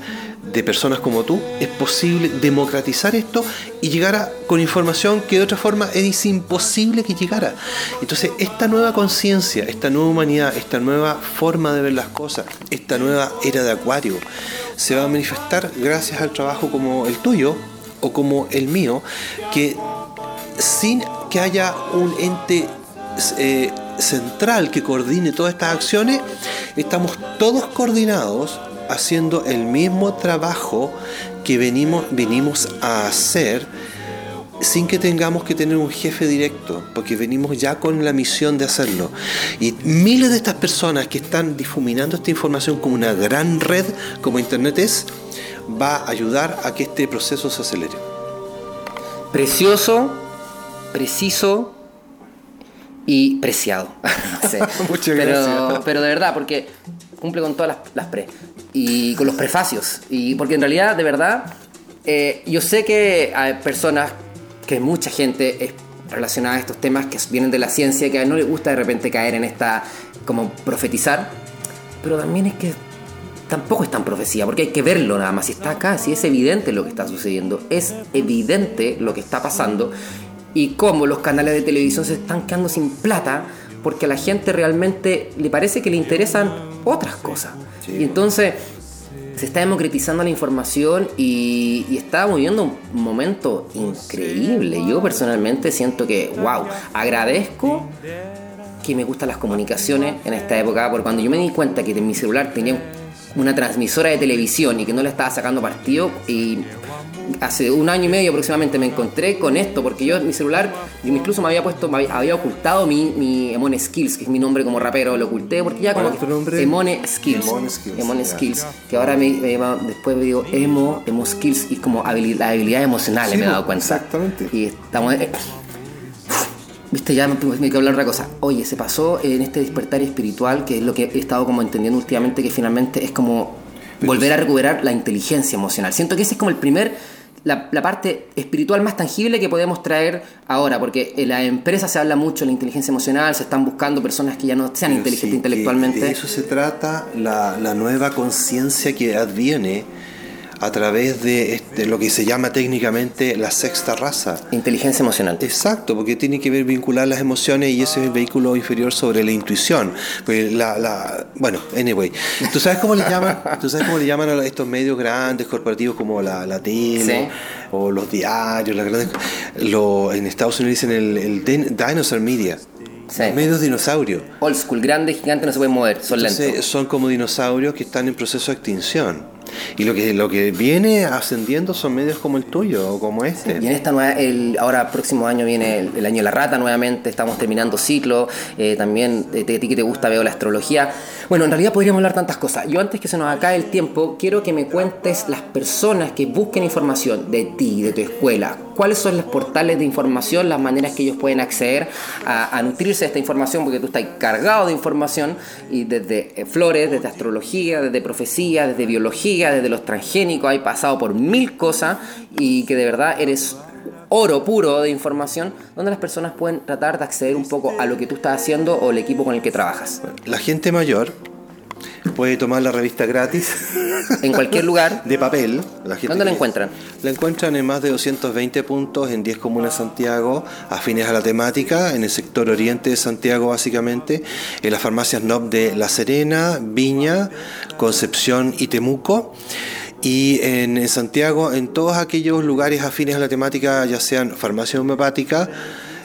de personas como tú, es posible democratizar esto y llegar a, con información que de otra forma es imposible que llegara. Entonces, esta nueva conciencia, esta nueva humanidad, esta nueva forma de ver las cosas, esta nueva era de Acuario, se va a manifestar gracias al trabajo como el tuyo o como el mío, que sin que haya un ente eh, central que coordine todas estas acciones, estamos todos coordinados haciendo el mismo trabajo que venimos, venimos a hacer sin que tengamos que tener un jefe directo, porque venimos ya con la misión de hacerlo. Y miles de estas personas que están difuminando esta información como una gran red, como Internet es, va a ayudar a que este proceso se acelere. Precioso, preciso y preciado. Muchas pero, gracias. Pero de verdad, porque cumple con todas las, pre. Y con los prefacios. Y porque en realidad, de verdad, eh, yo sé que hay personas, que mucha gente es relacionada a estos temas que vienen de la ciencia, que a no les gusta de repente caer en esta, como profetizar. Pero también es que tampoco es tan profecía, porque hay que verlo nada más. Si está acá, si es evidente lo que está sucediendo, es evidente lo que está pasando y cómo los canales de televisión se están quedando sin plata porque a la gente realmente le parece que le interesan otras cosas. Y entonces se está democratizando la información y, y estamos viviendo un momento increíble. Yo personalmente siento que, wow, agradezco que me gustan las comunicaciones en esta época, porque cuando yo me di cuenta que en mi celular tenía una transmisora de televisión y que no le estaba sacando partido y hace un año y medio aproximadamente me encontré con esto, porque yo en mi celular, incluso me había puesto, me había, ocultado mi, mi Emone Skills, que es mi nombre como rapero, lo oculté porque ya como tu nombre? Emone Skills. Emone Skills. que ahora me, después me digo Emo, Emo Skills y como habilidad, habilidades emocionales me he dado cuenta. Exactamente. Y estamos... Eh, Viste, ya me, me que hablar otra cosa. Oye, se pasó en este despertar espiritual, que es lo que he estado como entendiendo últimamente, que finalmente es como volver a recuperar la inteligencia emocional. Siento que ese es como el primer, la, parte espiritual más tangible que podemos traer ahora, porque en la empresa se habla mucho de la inteligencia emocional, se están buscando personas que ya no sean inteligentes intelectualmente. De eso se trata la, la nueva conciencia que adviene a través de este, lo que se llama técnicamente la sexta raza. Inteligencia emocional. Exacto, porque tiene que ver vincular las emociones y ese es el vehículo inferior sobre la intuición. Pues la, la, bueno, anyway. ¿Tú sabes cómo le llaman, ¿tú sabes cómo le llaman a estos medios grandes corporativos como la, la tele o los diarios, las grandes, lo, en Estados Unidos dicen el, el Dinosaur Media? Medios dinosaurios. Old school, grandes, gigantes, no se pueden mover, son lentos. Son como dinosaurios que están en proceso de extinción. Y lo que, lo que viene ascendiendo son medios como el tuyo o como este. y en esta nueva, ahora próximo año viene el, año de la rata nuevamente, estamos terminando ciclo, eh, también eh, ti que te gusta veo la astrología. Bueno, en realidad podríamos hablar tantas cosas. Yo antes que se nos acabe el tiempo, quiero que me cuentes las personas que busquen información de ti, de tu escuela. ¿Cuáles son los portales de información, las maneras que ellos pueden acceder a, a nutrirse de esta información? Porque tú estás cargado de información y desde eh, flores, desde astrología, desde profecía, desde biología, desde los transgénicos, hay pasado por mil cosas y que de verdad eres oro puro de información donde las personas pueden tratar de acceder un poco a lo que tú estás haciendo o el equipo con el que trabajas. La gente mayor puede tomar la revista gratis. En cualquier lugar. De papel. La ¿Dónde la encuentran? La encuentran en más de 220 puntos en 10 comunas de Santiago, afines a la temática, en el sector oriente de Santiago básicamente, en las farmacias NOP de La Serena, Viña, Concepción y Temuco. Y en, Santiago, en todos aquellos lugares afines a la temática, ya sean farmacia homeopática,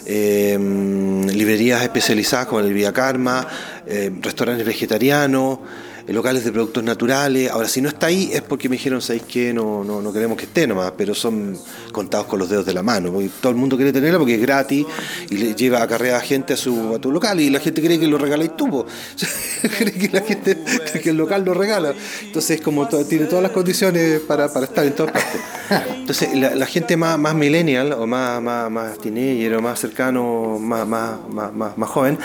em, librerías especializadas como el Vía Karma, em, restaurantes vegetarianos, locales de productos naturales. Ahora, si no está ahí es porque me dijeron, ¿sabéis qué? No, no, no queremos que esté nomás, pero son contados con los dedos de la mano. Porque todo el mundo quiere tenerla porque es gratis y le lleva a carrera gente a, su, a tu local y la gente cree que lo regaláis tú. cree que la gente que el local lo regala. Entonces, como tiene todas las condiciones para, estar en todas partes. Entonces, la, gente más, más millennial o más, más, más teenager o más cercano, más, más, más, más joven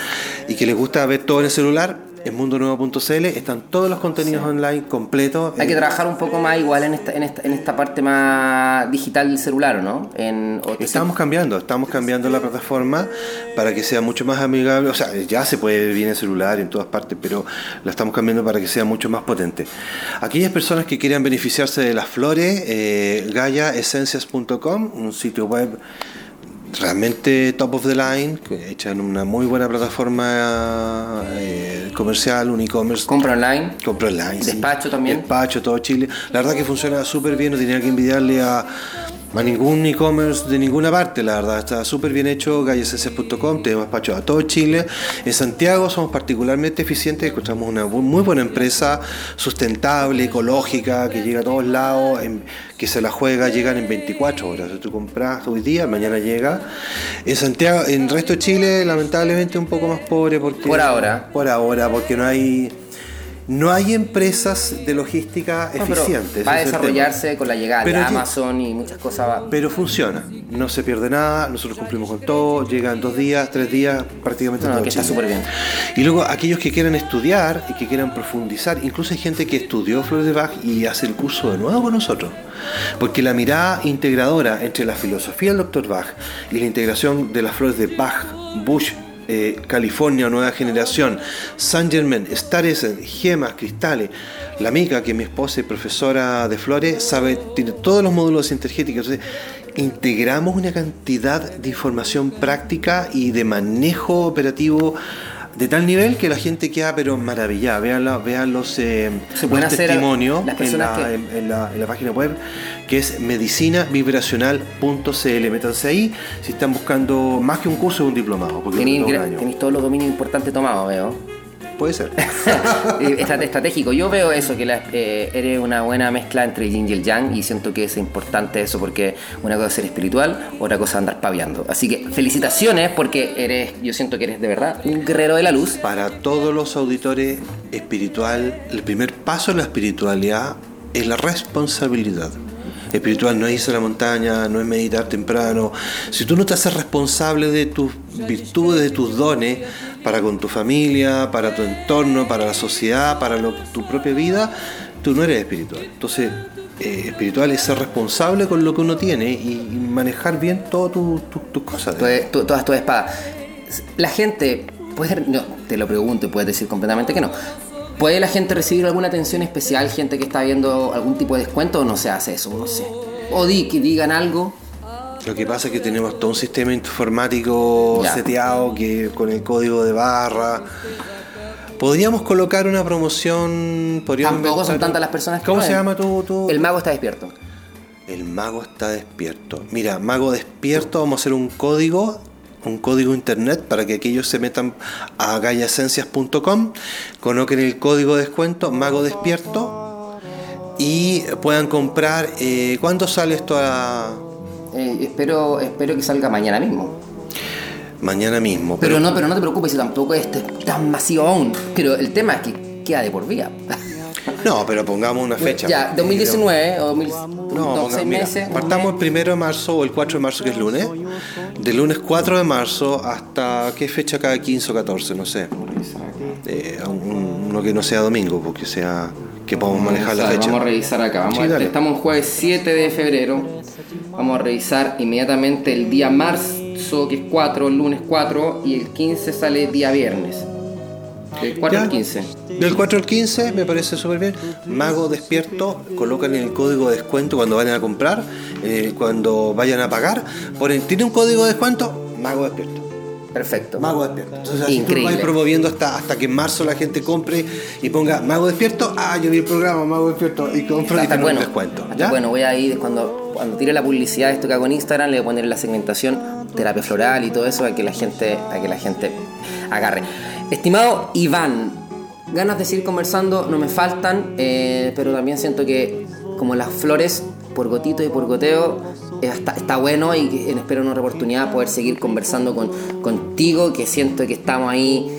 y que les gusta ver todo en el celular, en mundonuevo.cl están todos los contenidos online completos. Hay que trabajar un poco más igual en esta, en esta, en esta parte más digital del celular, ¿no? En, estamos cambiando, estamos cambiando la plataforma para que sea mucho más amigable. O sea, ya se puede ver bien el celular en todas partes, pero la estamos cambiando para que sea mucho más potente. Aquellas personas que quieran beneficiarse de las flores, eh, GaiaEssencias.com, un sitio web realmente top of the line, hecha en una muy buena plataforma eh, comercial, un e-commerce. Compra online. Compra online. Despacho también. Despacho, todo Chile. La verdad que funciona súper bien, no tenía que envidiarle a a ningún e-commerce de ninguna parte, la verdad, está súper bien hecho, gallesenses.com, tenemos despacho a todo Chile. En Santiago somos particularmente eficientes, encontramos una muy buena empresa sustentable, ecológica, que llega a todos lados, que se la juega, llegan en 24 horas. Si tú compras hoy día, mañana llega. En Santiago, en el resto de Chile, lamentablemente un poco más pobre porque... Por ahora. Por ahora, porque no hay no hay empresas de logística eficientes. Va a desarrollarse con la llegada de Amazon y muchas cosas. Pero funciona, no se pierde nada, nosotros cumplimos con todo, llegan dos días, tres días, prácticamente no, que está súper bien. Y luego aquellos que quieran estudiar y que quieran profundizar, incluso hay gente que estudió Flores de Bach y hace el curso de nuevo con nosotros. Porque la mirada integradora entre la filosofía del Dr. Bach y la integración de las flores de Bach, Bush, eh, California Nueva Generación, Saint Germain, Star Gemas, Cristales. La amiga, que mi esposa y profesora de flores, sabe, tiene todos los módulos sintergéticos. Entonces, integramos una cantidad de información práctica y de manejo operativo de tal nivel que la gente queda pero maravillada. Vean, vean los, eh, testimonios en la, página web que es medicinavibracional.cl. Métanse ahí si están buscando más que un curso, un diplomado. Tenéis todos los dominios importantes tomados, veo. Puede ser. Estratégico. Yo veo eso, que eh, eres una buena mezcla entre el yin y el yang y siento que es importante eso porque una cosa es ser espiritual, otra cosa es andar paviando. Así que felicitaciones porque eres, yo siento que eres de verdad un guerrero de la luz. Para todos los auditores espiritual, el primer paso en la espiritualidad es la responsabilidad espiritual no es irse a la montaña, no es meditar temprano. Si tú no te haces responsable de tus virtudes, de tus dones, para con tu familia, para tu entorno, para la sociedad, para tu propia vida, tú no eres espiritual. Entonces, eh, espiritual es ser responsable con lo que uno tiene y, manejar bien todas tus cosas. todas tus espadas. La gente, puede, no, te lo pregunto y puedes decir completamente que no. ¿Puede la gente recibir alguna atención especial, gente que está viendo algún tipo de descuento o no se hace eso? No sé. O di, que digan algo lo que pasa es que tenemos todo un sistema informático seteado que con el código de barra. Podríamos colocar una promoción. Tampoco son tantas las personas que. ¿Cómo se llama tu, El mago está despierto. El mago está despierto. Mira, mago despierto, vamos a hacer un código, un código internet para que aquellos se metan a gallacencias.com, coloquen el código de descuento mago despierto y puedan comprar. Eh, ¿Cuándo sale esto a.? Eh, espero, espero que salga mañana mismo. Mañana mismo. Pero, no, pero no te preocupes, tampoco es tan masivo aún. Pero el tema es que queda de por vida. No, pero pongamos una fecha. Ya, 2019 o 2000, No, ponga- seis mira, meses. partamos el primero de marzo o el 4 de marzo, que es lunes. Del lunes 4 de marzo hasta qué fecha cada 15 o 14, no sé. Eh, un- uno que no sea domingo, porque sea que podamos manejar la fecha. Vamos a revisar acá. Vamos Sí, a- estamos jueves 7 de febrero. Vamos a revisar inmediatamente el día marzo, que es 4, el lunes 4, y el 15 sale día viernes. Del 4 Ya. al 15. Del 4 al 15 me parece súper bien. Mago despierto, colocan el código de descuento cuando vayan a comprar, eh, cuando vayan a pagar. Ponen, ¿tiene un código de descuento? Mago despierto. Perfecto. Mago despierto. Entonces así tú Increíble. vas promoviendo hasta, hasta que en marzo la gente compre y ponga Mago despierto. Ah, yo vi el programa Mago despierto y compro y Está tengo bueno. un descuento. ¿ya? Bueno, voy a ir cuando, cuando tire la publicidad de esto que hago en Instagram, le voy a poner la segmentación, terapia floral y todo eso, a que la gente, a que la gente agarre. Estimado Iván, ganas de seguir conversando no me faltan, eh, pero también siento que como las flores, por gotito y por goteo, eh, está, bueno y que- espero en otra oportunidad poder seguir conversando con, contigo, que siento que estamos ahí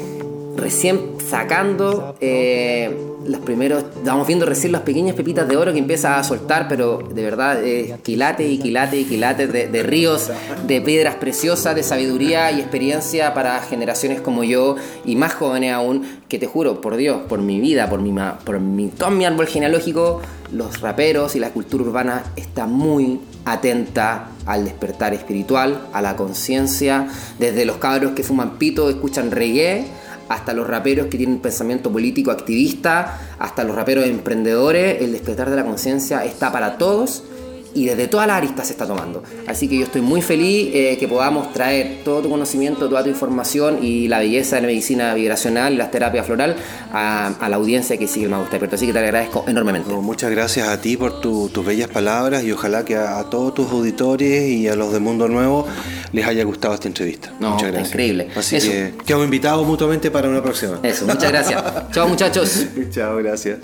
recién sacando eh, los primeros, vamos viendo recién las pequeñas pepitas de oro que empieza a soltar, pero de verdad eh, quilates y quilates y quilates de, ríos, de piedras preciosas, de sabiduría y experiencia para generaciones como yo y más jóvenes aún, que te juro, por Dios, por mi vida, por mi, ma- por mi, todo mi árbol genealógico, los raperos y la cultura urbana está muy atenta al despertar espiritual, a la conciencia, desde los cabros que fuman pito, escuchan reggae, hasta los raperos que tienen pensamiento político activista, hasta los raperos emprendedores, el despertar de la conciencia está para todos y desde todas las aristas se está tomando. Así que yo estoy muy feliz eh, que podamos traer todo tu conocimiento, toda tu información y la belleza de la medicina vibracional y las terapias floral a, a la audiencia que sigue el Mago Despierto. Así que te agradezco enormemente. Bueno, muchas gracias a ti por tu- tus bellas palabras y ojalá que a, a todos tus auditores y a los de Mundo Nuevo les haya gustado esta entrevista. No, muchas gracias. increíble. Así Eso. que quedamos invitados mutuamente para una próxima. Eso, muchas gracias. Chao muchachos. Chao, gracias.